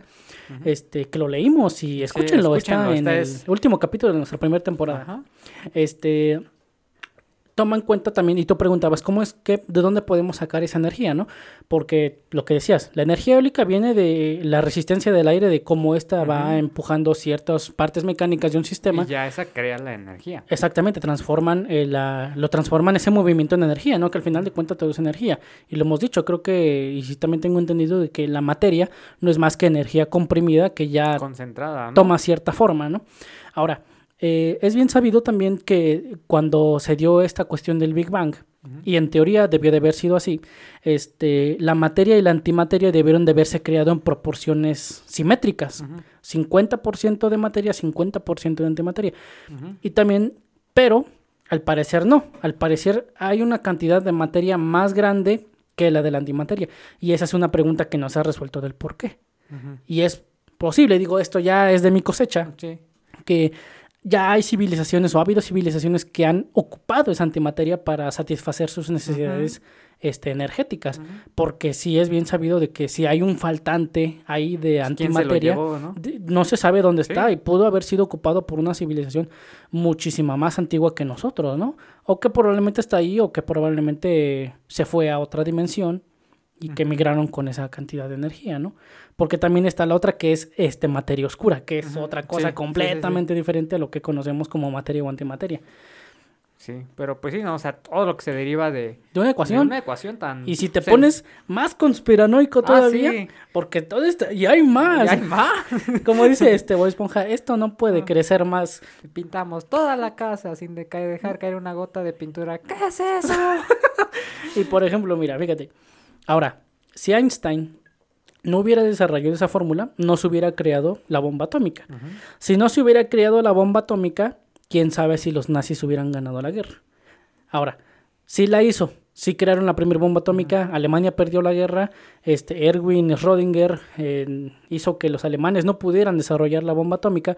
Este, que lo leímos y escúchenlo, está en el último capítulo de nuestra primera temporada. Este, toma en cuenta también, y tú preguntabas, ¿cómo es que, de dónde podemos sacar esa energía, no? Porque lo que decías, la energía eólica viene de la resistencia del aire, de cómo ésta va empujando ciertas partes mecánicas de un sistema. Y ya esa crea la energía. Exactamente, transforman eh, la, lo transforman ese movimiento en energía, ¿no? Que al final de cuentas todo es energía. Y lo hemos dicho, creo que, y sí también tengo entendido de que la materia no es más que energía comprimida que ya Concentrada, toma cierta forma, ¿no? Ahora, eh, es bien sabido también que cuando se dio esta cuestión del Big Bang, y en teoría debió de haber sido así, este, la materia y la antimateria debieron de haberse creado en proporciones simétricas. 50% de materia, 50% de antimateria. Y también, pero al parecer no, al parecer hay una cantidad de materia más grande que la de la antimateria. Y esa es una pregunta que no se ha resuelto del por qué. Y es posible, digo, esto ya es de mi cosecha, que ya hay civilizaciones o ha habido civilizaciones que han ocupado esa antimateria para satisfacer sus necesidades este, energéticas. Porque sí es bien sabido de que si hay un faltante ahí de antimateria, ¿no? se sabe dónde está y pudo haber sido ocupado por una civilización muchísima más antigua que nosotros, ¿no? O que probablemente está ahí o que probablemente se fue a otra dimensión y que migraron con esa cantidad de energía, ¿no? Porque también está la otra que es este materia oscura, que es otra cosa completamente diferente a lo que conocemos como materia o antimateria. Sí, pero pues sí, no, o sea, todo lo que se deriva de, de una ecuación. De una ecuación tan... Y si te pones más conspiranoico ah, todavía, porque todo esto... Y hay más. Y hay más. Como dice este Boy Esponja, esto no puede ah. crecer más. Pintamos toda la casa sin dejar caer una gota de pintura. ¿Qué es eso? y por ejemplo, mira, fíjate. Ahora, si Einstein no hubiera desarrollado esa fórmula, no se hubiera creado la bomba atómica. Si no se hubiera creado la bomba atómica, quién sabe si los nazis hubieran ganado la guerra. Ahora, si la hizo, si crearon la primera bomba atómica, Alemania perdió la guerra, este Erwin Schrödinger hizo que los alemanes no pudieran desarrollar la bomba atómica,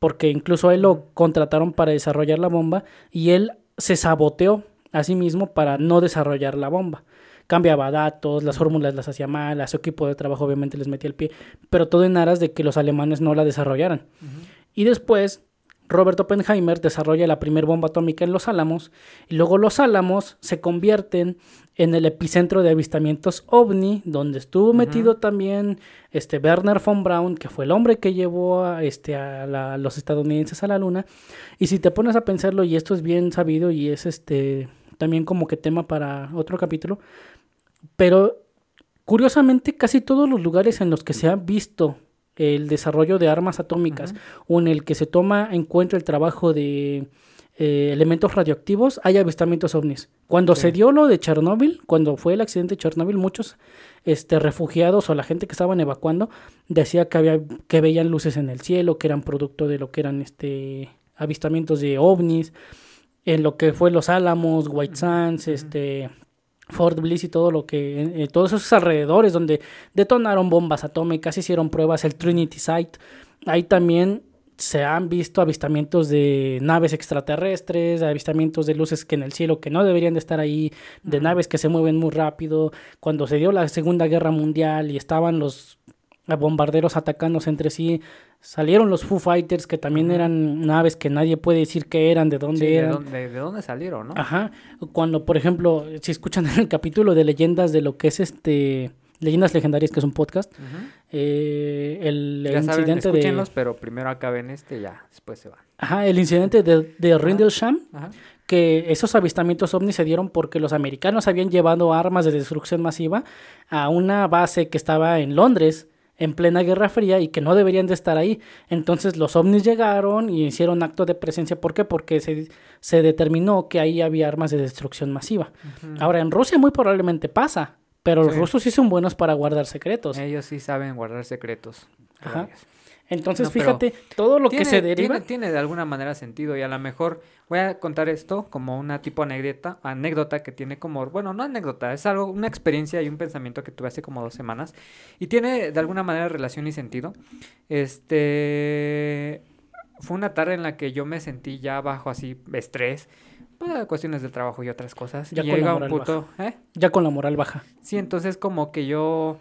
porque incluso a él lo contrataron para desarrollar la bomba y él se saboteó a sí mismo para no desarrollar la bomba cambiaba datos, las fórmulas las hacía mal, a su equipo de trabajo obviamente les metía el pie, pero todo en aras de que los alemanes no la desarrollaran. Y después Robert Oppenheimer desarrolla la primera bomba atómica en Los Álamos y luego Los Álamos se convierten en el epicentro de avistamientos ovni, donde estuvo metido también este Werner von Braun, que fue el hombre que llevó a, este, a los estadounidenses a la luna. Y si te pones a pensarlo, y esto es bien sabido y es este también como que tema para otro capítulo, pero curiosamente casi todos los lugares en los que se ha visto el desarrollo de armas atómicas o en el que se toma en cuenta el trabajo de eh, elementos radioactivos, hay avistamientos ovnis. Cuando se dio lo de Chernóbil, cuando fue el accidente de Chernóbil, muchos este, refugiados o la gente que estaban evacuando decía que, había, que veían luces en el cielo, que eran producto de lo que eran este, avistamientos de ovnis. en lo que fue Los Álamos, White Sands, este Fort Bliss y todo lo que, eh, todos esos alrededores donde detonaron bombas atómicas, hicieron pruebas, el Trinity Site, ahí también se han visto avistamientos de naves extraterrestres, avistamientos de luces que en el cielo que no deberían de estar ahí, de naves que se mueven muy rápido. Cuando se dio la Segunda Guerra Mundial y estaban los bombarderos atacándose entre sí, salieron los Foo Fighters que también eran naves que nadie puede decir que eran, de dónde eran. De dónde, salieron, ¿no? Ajá. Cuando, por ejemplo, si escuchan el capítulo de leyendas de lo que es este Leyendas Legendarias, que es un podcast. eh, el, ya incidente saben, escúchenlos, pero primero acaben este ya después se van. Ajá, el incidente de, de Rindlesham, que esos avistamientos ovnis se dieron porque los americanos habían llevado armas de destrucción masiva a una base que estaba en Londres en plena Guerra Fría y que no deberían de estar ahí. Entonces los ovnis llegaron y hicieron acto de presencia. ¿Por qué? Porque se, se determinó que ahí había armas de destrucción masiva. Ahora, en Rusia muy probablemente pasa. Pero los rusos sí son buenos para guardar secretos. Ellos sí saben guardar secretos. Ajá. Entonces, fíjate, todo lo que se deriva. Tiene, tiene, de alguna manera sentido y a lo mejor voy a contar esto como una tipo anécdota, anécdota que tiene como, bueno, no anécdota, es algo, una experiencia y un pensamiento que tuve hace como dos semanas y tiene de alguna manera relación y sentido. Este, fue una tarde en la que yo me sentí ya bajo así estrés pues, cuestiones del trabajo y otras cosas. Ya Llega con la un punto, ¿eh? Ya con la moral baja. Sí, entonces como que yo,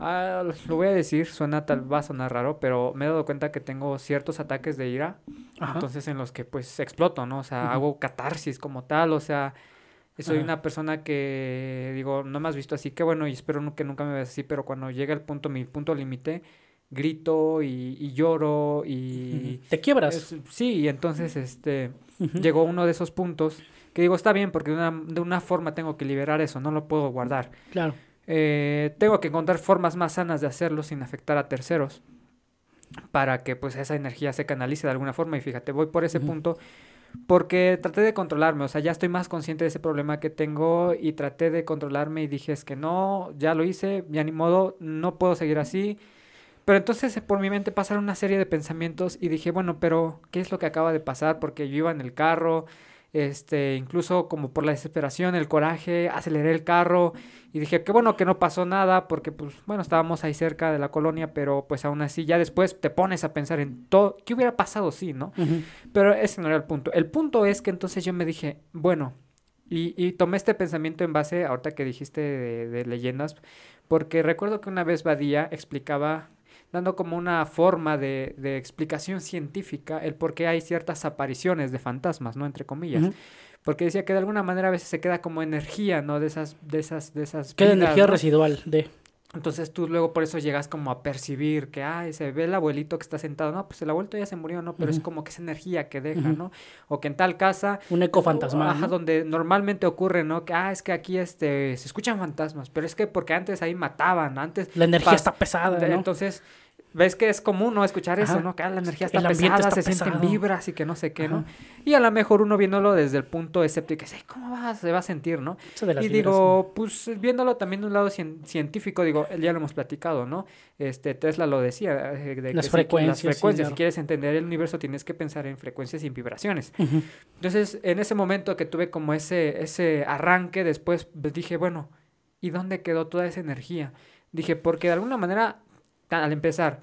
ah, lo voy a decir, suena tal, va a sonar raro, pero me he dado cuenta que tengo ciertos ataques de ira, Ajá. entonces en los que pues exploto, ¿no? O sea, uh -huh. hago catarsis como tal, o sea, soy Ajá. una persona que digo, no me has visto así, que bueno, y espero que nunca me veas así, pero cuando llega el punto, mi punto límite, grito y, y, lloro y... ¿Te quiebras? Es, sí, y entonces este, uh -huh. llegó uno de esos puntos que digo, está bien, porque de una, de una forma tengo que liberar eso, no lo puedo guardar. Claro. Eh, tengo que encontrar formas más sanas de hacerlo sin afectar a terceros para que pues esa energía se canalice de alguna forma y fíjate, voy por ese uh -huh. punto porque traté de controlarme, o sea, ya estoy más consciente de ese problema que tengo y traté de controlarme y dije, es que no, ya lo hice, ya ni modo, no puedo seguir así, pero entonces por mi mente pasaron una serie de pensamientos y dije, bueno, pero ¿qué es lo que acaba de pasar? Porque yo iba en el carro, este, incluso como por la desesperación, el coraje, aceleré el carro y dije, qué bueno que no pasó nada porque pues bueno, estábamos ahí cerca de la colonia, pero pues aún así ya después te pones a pensar en todo, ¿qué hubiera pasado sí, no? Uh -huh. Pero ese no era el punto. El punto es que entonces yo me dije, bueno, y, y tomé este pensamiento en base, ahorita que dijiste de, de leyendas, porque recuerdo que una vez Badía explicaba dando como una forma de, de, explicación científica el por qué hay ciertas apariciones de fantasmas, ¿no? Entre comillas. Uh -huh. Porque decía que de alguna manera a veces se queda como energía, ¿no? De esas, de esas, de esas. Queda energía ¿no? residual de. Entonces tú luego por eso llegas como a percibir que, ay, se ve el abuelito que está sentado, no, pues el abuelito ya se murió, ¿no? Pero uh -huh. es como que esa energía que deja, uh -huh. ¿no? O que en tal casa... Un eco fantasmal. Ajá, ¿no? donde normalmente ocurre, ¿no? Que, ah, es que aquí este, se escuchan fantasmas, pero es que porque antes ahí mataban, antes... La energía está pesada, ¿no? Entonces ves que es común, ¿no? Escuchar Ajá. eso, ¿no? Que ah, la energía está pesada, está se pesado. sienten vibras y que no sé qué, Ajá. ¿no? Y a lo mejor uno viéndolo desde el punto escéptico, dice, ¿cómo va, se va a sentir, no? y vibras, digo, pues viéndolo también de un lado científico, digo, ya lo hemos platicado, ¿no? Este, Tesla lo decía. Eh, De las que frecuencias. Si, las frecuencias, sí, si quieres entender el universo tienes que pensar en frecuencias y en vibraciones. Uh -huh. Entonces, en ese momento que tuve como ese, ese arranque, después dije, bueno, ¿y dónde quedó toda esa energía? Dije, porque de alguna manera al empezar,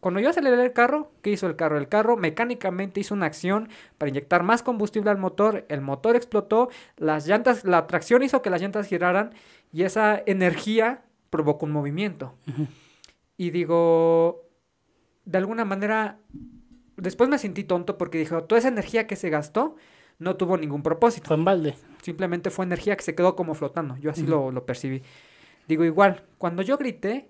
cuando yo aceleré el carro, ¿qué hizo el carro? El carro mecánicamente hizo una acción para inyectar más combustible al motor, el motor explotó, las llantas, la tracción hizo que las llantas giraran y esa energía provocó un movimiento. Uh -huh. Y digo, de alguna manera, después me sentí tonto porque dije, toda esa energía que se gastó no tuvo ningún propósito. Fue en balde. Simplemente fue energía que se quedó como flotando. Yo así uh -huh. lo, lo percibí. Digo, igual, cuando yo grité,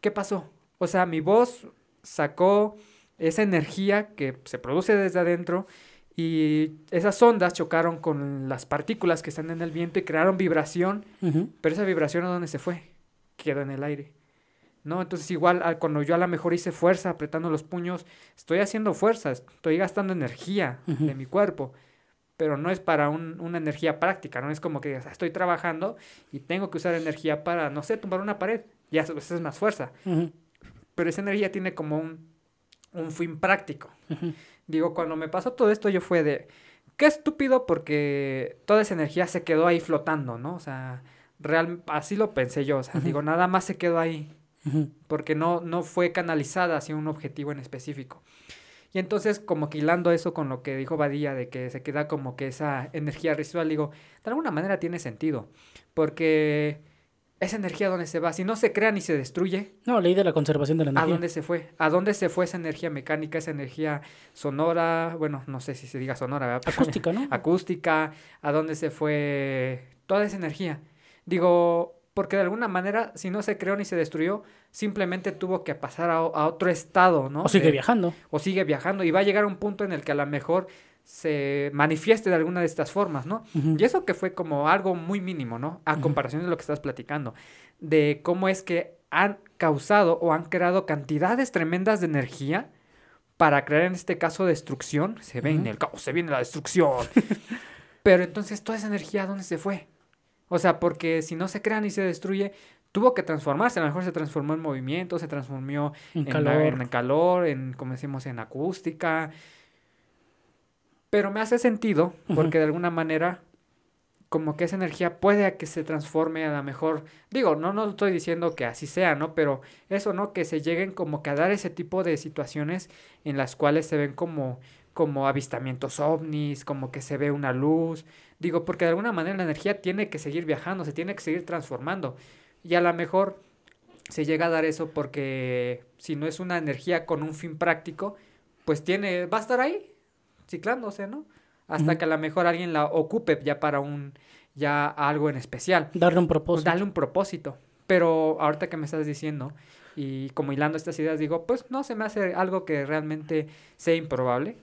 ¿qué pasó? O sea, mi voz sacó esa energía que se produce desde adentro y esas ondas chocaron con las partículas que están en el viento y crearon vibración, uh -huh. pero esa vibración a dónde se fue? Quedó en el aire. ¿No? Entonces igual cuando yo a lo mejor hice fuerza apretando los puños, estoy haciendo fuerza, estoy gastando energía uh -huh. de mi cuerpo, pero no es para un, una energía práctica, no es como que digas, estoy trabajando y tengo que usar energía para, no sé, tumbar una pared, ya eso es más fuerza. Uh -huh pero esa energía tiene como un, un fin práctico. Uh -huh. Digo, cuando me pasó todo esto, yo fue de, qué estúpido porque toda esa energía se quedó ahí flotando, ¿no? O sea, real, así lo pensé yo, o sea, digo, nada más se quedó ahí, porque no, no fue canalizada hacia un objetivo en específico. Y entonces, como que hilando eso con lo que dijo Badía, de que se queda como que esa energía residual, digo, de alguna manera tiene sentido, porque esa energía, ¿dónde se va? Si no se crea ni se destruye. No, ley de la conservación de la energía. ¿A dónde se fue? ¿A dónde se fue esa energía mecánica, esa energía sonora? Bueno, no sé si se diga sonora, ¿verdad? Acústica, ¿no? Acústica. ¿A dónde se fue toda esa energía? Digo, porque de alguna manera, si no se creó ni se destruyó, simplemente tuvo que pasar a, otro estado, ¿no? O sigue viajando. O sigue viajando y va a llegar a un punto en el que a lo mejor se manifieste de alguna de estas formas, ¿no? Y eso que fue como algo muy mínimo, ¿no? A comparación de lo que estás platicando, de cómo es que han causado o han creado cantidades tremendas de energía para crear en este caso destrucción. Se ve en el caos, se viene la destrucción. Pero entonces toda esa energía, ¿dónde se fue? O sea, porque si no se crea ni se destruye, tuvo que transformarse. A lo mejor se transformó en movimiento, se transformó en, calor, en, calor, en, como decimos, en acústica. Pero me hace sentido, porque de alguna manera, como que esa energía puede que se transforme a lo mejor. Digo, no, no estoy diciendo que así sea, ¿no? Pero eso, ¿no? Que se lleguen como que a dar ese tipo de situaciones en las cuales se ven como como avistamientos ovnis, como que se ve una luz. Digo, porque de alguna manera la energía tiene que seguir viajando, se tiene que seguir transformando. Y a lo mejor se llega a dar eso porque si no es una energía con un fin práctico, pues tiene, va a estar ahí, ciclándose, ¿no? Hasta que a lo mejor alguien la ocupe ya para un, ya algo en especial. Darle un propósito. Darle un propósito. Pero ahorita que me estás diciendo, y como hilando estas ideas, digo, pues no se me hace algo que realmente sea improbable.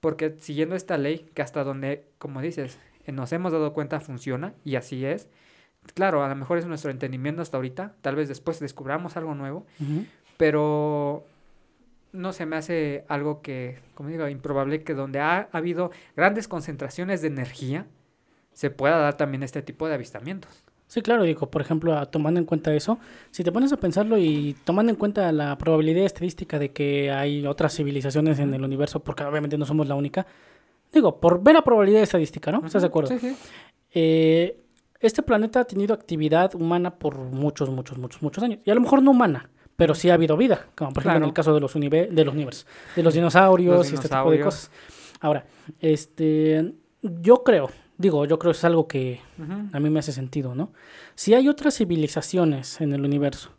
Porque siguiendo esta ley, que hasta donde, como dices, nos hemos dado cuenta funciona, y así es. Claro, a lo mejor es nuestro entendimiento hasta ahorita, tal vez después descubramos algo nuevo, pero no se me hace algo que, como digo, improbable que donde ha, habido grandes concentraciones de energía, se pueda dar también este tipo de avistamientos. Sí, claro, digo, por ejemplo, tomando en cuenta eso, si te pones a pensarlo y tomando en cuenta la probabilidad estadística de que hay otras civilizaciones en el universo, porque obviamente no somos la única, digo, por ver la probabilidad estadística, ¿no? ¿Estás de acuerdo? Sí, sí. Eh, este planeta ha tenido actividad humana por muchos, muchos, muchos, muchos años. Y a lo mejor no humana, pero sí ha habido vida, como por ejemplo en el caso de los, de los universos, de los dinosaurios y este tipo de cosas. Ahora, este, yo creo, Digo, yo creo que es algo que a mí me hace sentido, ¿no? Si hay otras civilizaciones en el universo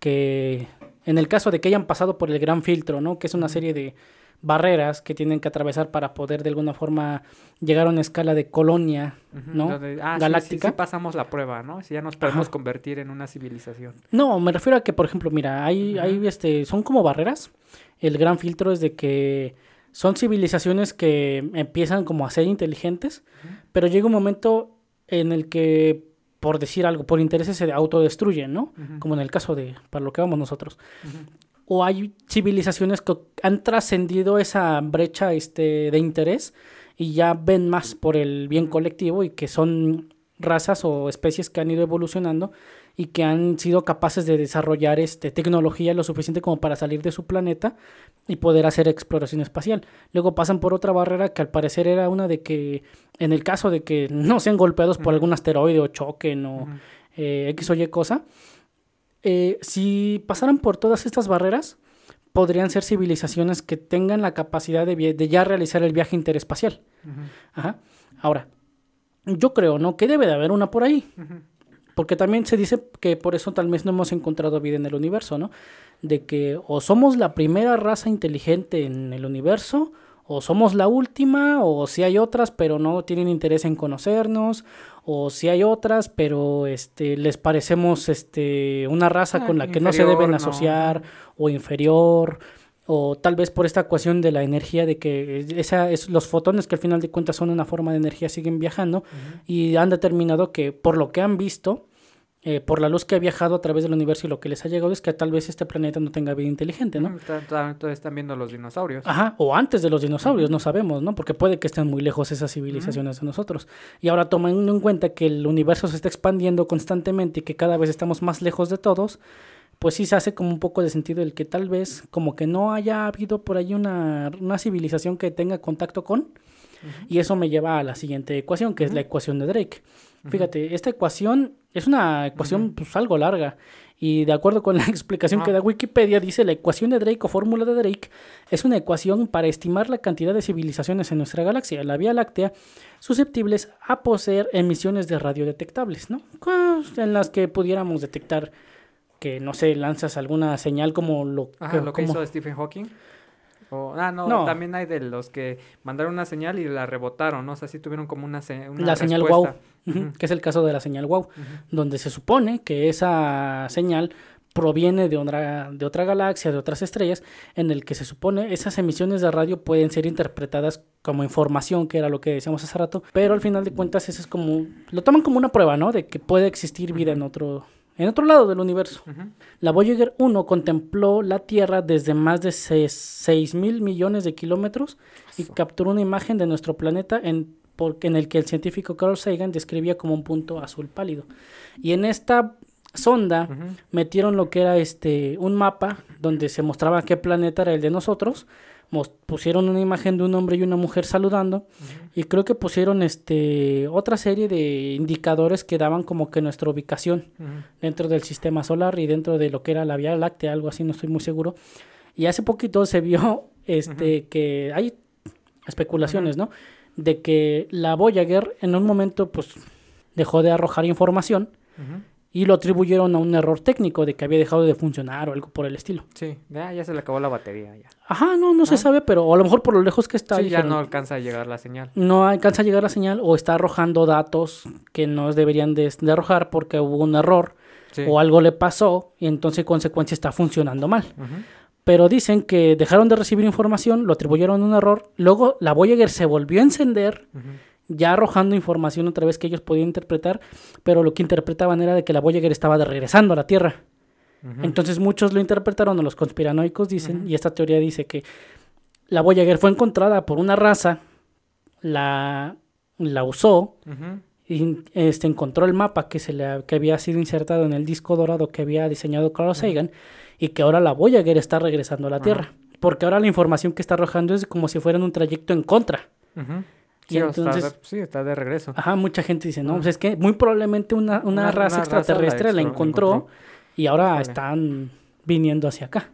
que, en el caso de que hayan pasado por el gran filtro, ¿no? Que es una serie de barreras que tienen que atravesar para poder de alguna forma llegar a una escala de colonia, ¿no? Ah, Galáctica. Sí, pasamos la prueba, ¿no? Si ya nos podemos convertir en una civilización. No, me refiero a que, por ejemplo, mira, hay, hay este, son como barreras. El gran filtro es de que son civilizaciones que empiezan como a ser inteligentes, pero llega un momento en el que, por decir algo, por intereses se autodestruyen, ¿no? Como en el caso de, para lo que vamos nosotros. O hay civilizaciones que han trascendido esa brecha este, de interés y ya ven más por el bien colectivo y que son razas o especies que han ido evolucionando y que han sido capaces de desarrollar este, tecnología lo suficiente como para salir de su planeta y poder hacer exploración espacial. Luego pasan por otra barrera que al parecer era una de que en el caso de que no sean golpeados por algún asteroide o choquen o eh, X o Y cosa, eh, si pasaran por todas estas barreras, podrían ser civilizaciones que tengan la capacidad de, de ya realizar el viaje interespacial. Ajá. Ahora, yo creo, ¿no? Que debe de haber una por ahí. Porque también se dice que por eso tal vez no hemos encontrado vida en el universo, ¿no? De que o somos la primera raza inteligente en el universo, o somos la última, o si hay otras, pero no tienen interés en conocernos, o si hay otras, pero este les parecemos este una raza ah, con la que no se deben asociar o inferior o tal vez por esta ecuación de la energía de que esa es los fotones que al final de cuentas son una forma de energía siguen viajando y han determinado que por lo que han visto eh, por la luz que ha viajado a través del universo y lo que les ha llegado es que tal vez este planeta no tenga vida inteligente, ¿no? Entonces están viendo los dinosaurios. Ajá, o antes de los dinosaurios, no sabemos, ¿no? Porque puede que estén muy lejos esas civilizaciones de nosotros. Y ahora tomando en cuenta que el universo se está expandiendo constantemente y que cada vez estamos más lejos de todos, pues sí se hace como un poco de sentido el que tal vez como que no haya habido por ahí una, civilización que tenga contacto con Y eso me lleva a la siguiente ecuación, que es la ecuación de Drake. Fíjate, esta ecuación es una ecuación pues algo larga y de acuerdo con la explicación que da Wikipedia dice la ecuación de Drake o fórmula de Drake es una ecuación para estimar la cantidad de civilizaciones en nuestra galaxia, la Vía Láctea, susceptibles a poseer emisiones de radio detectables, ¿no? En las que pudiéramos detectar que no sé, lanzas alguna señal como lo, Ajá, lo que hizo Stephen Hawking. O, ah, no, también hay de los que mandaron una señal y la rebotaron, ¿no? O sea, sí tuvieron como una, una La señal wow, que es el caso de la señal wow, donde se supone que esa señal proviene de otra, de otra galaxia, de otras estrellas, en el que se supone esas emisiones de radio pueden ser interpretadas como información, que era lo que decíamos hace rato, pero al final de cuentas eso es como, lo toman como una prueba, ¿no? De que puede existir vida en otro, en otro lado del universo. La Voyager 1 contempló la Tierra desde más de 6 mil millones de kilómetros y capturó una imagen de nuestro planeta en, en el que el científico Carl Sagan describía como un punto azul pálido. Y en esta sonda metieron lo que era este un mapa donde se mostraba qué planeta era el de nosotros pusieron una imagen de un hombre y una mujer saludando y creo que pusieron este otra serie de indicadores que daban como que nuestra ubicación dentro del sistema solar y dentro de lo que era la Vía Láctea, algo así, no estoy muy seguro. Y hace poquito se vio este que hay especulaciones, ¿no? De que la Voyager en un momento pues dejó de arrojar información y lo atribuyeron a un error técnico de que había dejado de funcionar o algo por el estilo. Sí, ya, se le acabó la batería ya. Ajá, no, no se sabe, pero a lo mejor por lo lejos que está. Sí, ya no alcanza a llegar la señal. No alcanza a llegar la señal o está arrojando datos que no deberían de, arrojar porque hubo un error o algo le pasó y entonces en consecuencia está funcionando mal. Pero dicen que dejaron de recibir información, lo atribuyeron a un error, luego la Voyager se volvió a encender ya arrojando información otra vez que ellos podían interpretar, pero lo que interpretaban era de que la Voyager estaba de regresando a la Tierra. Entonces muchos lo interpretaron, o los conspiranoicos dicen, y esta teoría dice que la Voyager fue encontrada por una raza, la, la usó, y este, encontró el mapa que, se le, que había sido insertado en el disco dorado que había diseñado Carl Sagan, y que ahora la Voyager está regresando a la Tierra. Porque ahora la información que está arrojando es como si fuera un trayecto en contra. Sí, entonces, sí, está de regreso. Ajá, mucha gente dice, no, pues es que muy probablemente una, una, raza extraterrestre la, encontró, y ahora están viniendo hacia acá.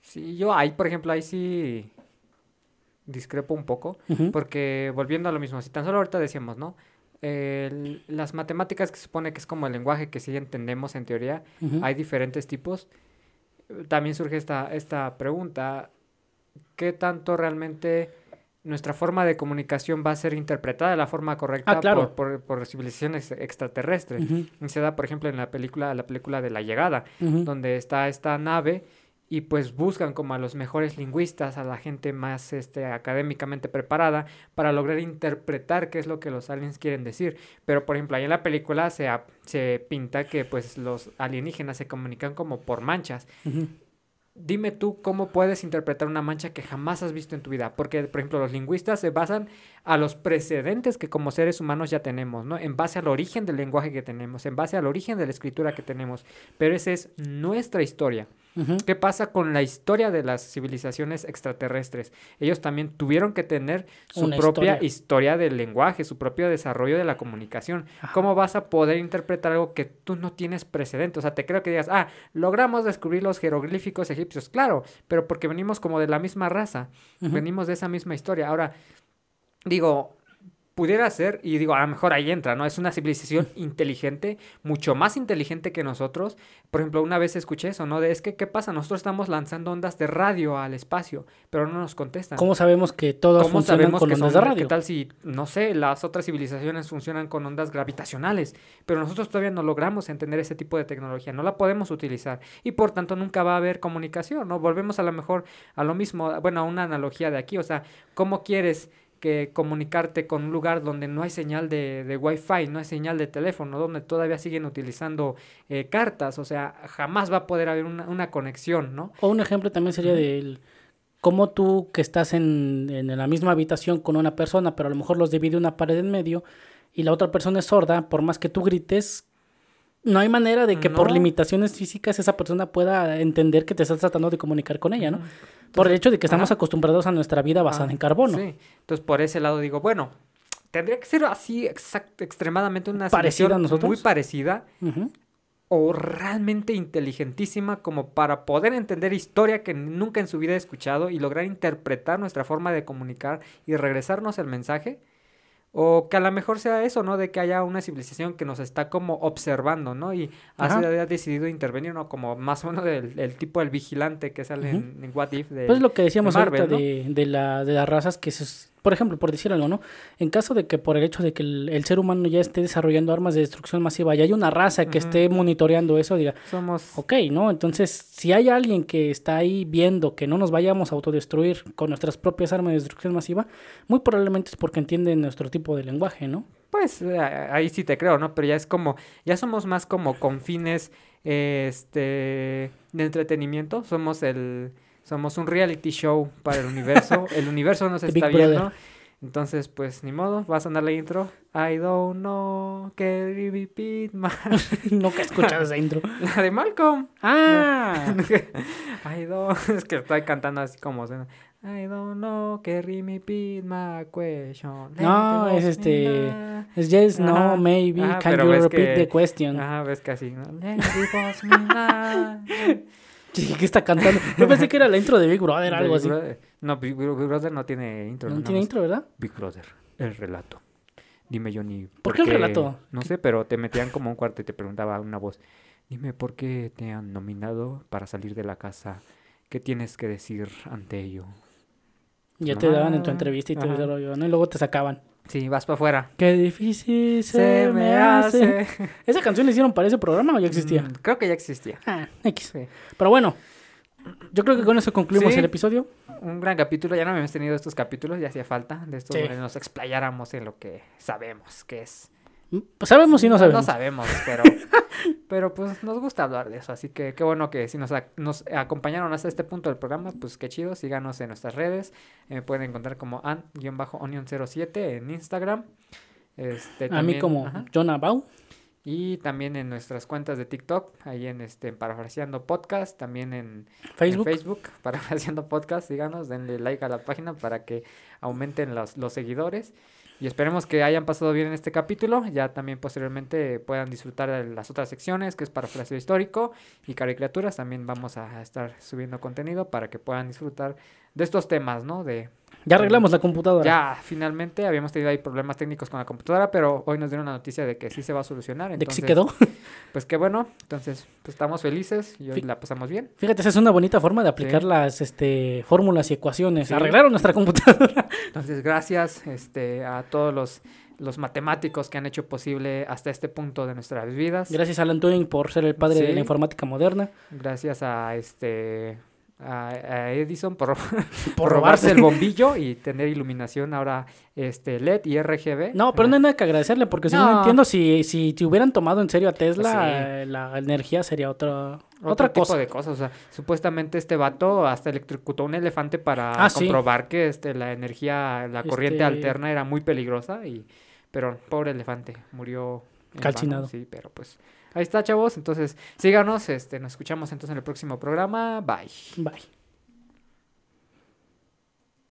Sí, yo ahí, por ejemplo, ahí sí discrepo un poco, porque volviendo a lo mismo, si tan solo ahorita decíamos, ¿no? las matemáticas que se supone que es como el lenguaje que sí entendemos en teoría, hay diferentes tipos. También surge esta, esta pregunta, ¿qué tanto realmente nuestra forma de comunicación va a ser interpretada de la forma correcta ah, por, por, civilizaciones extraterrestres. Y se da, por ejemplo, en la película, la película de La Llegada, donde está esta nave y pues buscan como a los mejores lingüistas, a la gente más este, académicamente preparada para lograr interpretar qué es lo que los aliens quieren decir. Pero por ejemplo, ahí en la película se, se pinta que pues los alienígenas se comunican como por manchas dime tú cómo puedes interpretar una mancha que jamás has visto en tu vida. Porque, por ejemplo, los lingüistas se basan a los precedentes que como seres humanos ya tenemos, ¿no? En base al origen del lenguaje que tenemos, en base al origen de la escritura que tenemos. Pero esa es nuestra historia. ¿Qué pasa con la historia de las civilizaciones extraterrestres? Ellos también tuvieron que tener su propia historia. del lenguaje, su propio desarrollo de la comunicación. ¿Cómo vas a poder interpretar algo que tú no tienes precedente? O sea, te creo que digas, ah, logramos descubrir los jeroglíficos egipcios. Claro, pero porque venimos como de la misma raza, venimos de esa misma historia. Ahora, digo, pudiera ser, y digo, a lo mejor ahí entra, ¿no? Es una civilización inteligente, mucho más inteligente que nosotros. Por ejemplo, una vez escuché eso, ¿no? De es que, ¿qué pasa? Nosotros estamos lanzando ondas de radio al espacio, pero no nos contestan. ¿Cómo sabemos que todos funcionan con ondas de radio? ¿Qué tal si, no sé, las otras civilizaciones funcionan con ondas gravitacionales, pero nosotros todavía no logramos entender ese tipo de tecnología, no la podemos utilizar y por tanto nunca va a haber comunicación, ¿no? Volvemos a lo mejor a lo mismo, bueno, a una analogía de aquí, o sea, ¿cómo quieres que comunicarte con un lugar donde no hay señal de, de Wi-Fi, no hay señal de teléfono, donde todavía siguen utilizando eh, cartas, o sea, jamás va a poder haber una, una conexión, ¿no? O un ejemplo también sería de cómo tú que estás en, en, la misma habitación con una persona, pero a lo mejor los divide una pared en medio y la otra persona es sorda, por más que tú grites, no hay manera de que por limitaciones físicas esa persona pueda entender que te estás tratando de comunicar con ella, ¿no? Por el hecho de que estamos ajá. acostumbrados a nuestra vida basada Ah, en carbono. Sí, entonces por ese lado digo, bueno, tendría que ser así exact- extremadamente una ¿Parecida a nosotros? muy parecida o realmente inteligentísima como para poder entender historia que nunca en su vida he escuchado y lograr interpretar nuestra forma de comunicar y regresarnos el mensaje. O que a lo mejor sea eso, ¿no? De que haya una civilización que nos está como observando, ¿no? Y así ha decidido intervenir, ¿no? Como más o menos el, el tipo del vigilante que sale en, en What If de Pues lo que decíamos Marvel, ahorita ¿no? de, de la, de las razas que se, por ejemplo, por decir algo, ¿no? En caso de que por el hecho de que el, el ser humano ya esté desarrollando armas de destrucción masiva y hay una raza que esté monitoreando eso, diga, somos... ok, ¿no? Entonces, si hay alguien que está ahí viendo que no nos vayamos a autodestruir con nuestras propias armas de destrucción masiva, muy probablemente es porque entienden nuestro tipo de lenguaje, ¿no? Pues eh, ahí sí te creo, ¿no? Pero ya es como, ya somos más como con fines este de entretenimiento. Somos el, somos un reality show para el universo. El universo nos está viendo. Entonces, pues ni modo, va a sonar la intro. I don't know, you repeat my... Nunca he escuchado esa intro. La de Malcolm. Ah, I don't... Es que estoy cantando así como... suena. I don't know, you repeat my question. No, es este, es yes, no, maybe, can you repeat the question? Ajá, ves que así, ¿no? Sí, ¿qué está cantando? Yo pensé que era la intro de Big Brother, algo Big así. Brother. No, Big, Big Brother no tiene intro. No nada tiene intro, ¿verdad? Big Brother, el relato. Dime, Johnny. ¿Por qué el relato? No sé, pero te metían como un cuarto y te preguntaba una voz. Dime, ¿por qué te han nominado para salir de la casa? ¿Qué tienes que decir ante ello? Ya te daban en tu Ah, entrevista y ese rollo, ¿no? Y luego te sacaban. Sí, vas para afuera. Qué difícil se, me hace. ¿Esa canción la hicieron para ese programa o ya existía? Mm, creo que ya existía. Ah, X. Sí. Pero bueno, yo creo que con eso concluimos Sí. el episodio. Un gran capítulo. Ya no habíamos tenido estos capítulos, ya hacía falta. De esto Sí. donde nos explayáramos en lo que sabemos que es. Sabemos y no sabemos. No sabemos, pero, pero pues nos gusta hablar de eso. Así que qué bueno que si nos, nos acompañaron hasta este punto del programa, pues qué chido. Síganos en nuestras redes. Eh, Me pueden encontrar como an-onion07 en Instagram. Este, A mí como ajá. Jonah Bau. Y también en nuestras cuentas de TikTok, ahí en este Parafraseando Podcast, también en Facebook. en Facebook, Parafraseando Podcast, síganos, denle like a la página para que aumenten los, los seguidores. Y esperemos que hayan pasado bien en este capítulo. Ya también posteriormente puedan disfrutar de las otras secciones, que es parafraseo histórico y caricaturas. También vamos a estar subiendo contenido para que puedan disfrutar de estos temas, ¿no? De Ya arreglamos la computadora. ya finalmente habíamos tenido ahí problemas técnicos con la computadora, pero hoy nos dieron la noticia de que sí se va a solucionar. de que sí quedó. pues qué bueno. Entonces, pues estamos felices y hoy la pasamos bien. Fíjate, esa es una bonita forma de aplicar Sí. las este, fórmulas y ecuaciones. Sí. Arreglaron nuestra computadora. Entonces, gracias este, a todos los, los matemáticos que han hecho posible hasta este punto de nuestras vidas. Gracias a Alan Turing por ser el padre de la informática moderna. Gracias a este a, a Edison por, Por robarse el bombillo y tener iluminación ahora este LED y RGB. No, pero no hay nada que agradecerle, porque según No. entiendo, si, si te hubieran tomado en serio a Tesla, Sí. eh, la energía sería otra, Otro otra tipo cosa. de cosas, o sea, supuestamente este vato hasta electrocutó un elefante para Ah, sí. comprobar que este la energía, la corriente Este- alterna era muy peligrosa y pero pobre elefante murió vano, Calcinado. sí, pero pues ahí está, chavos, entonces síganos, este nos escuchamos entonces en el próximo programa. Bye. Bye.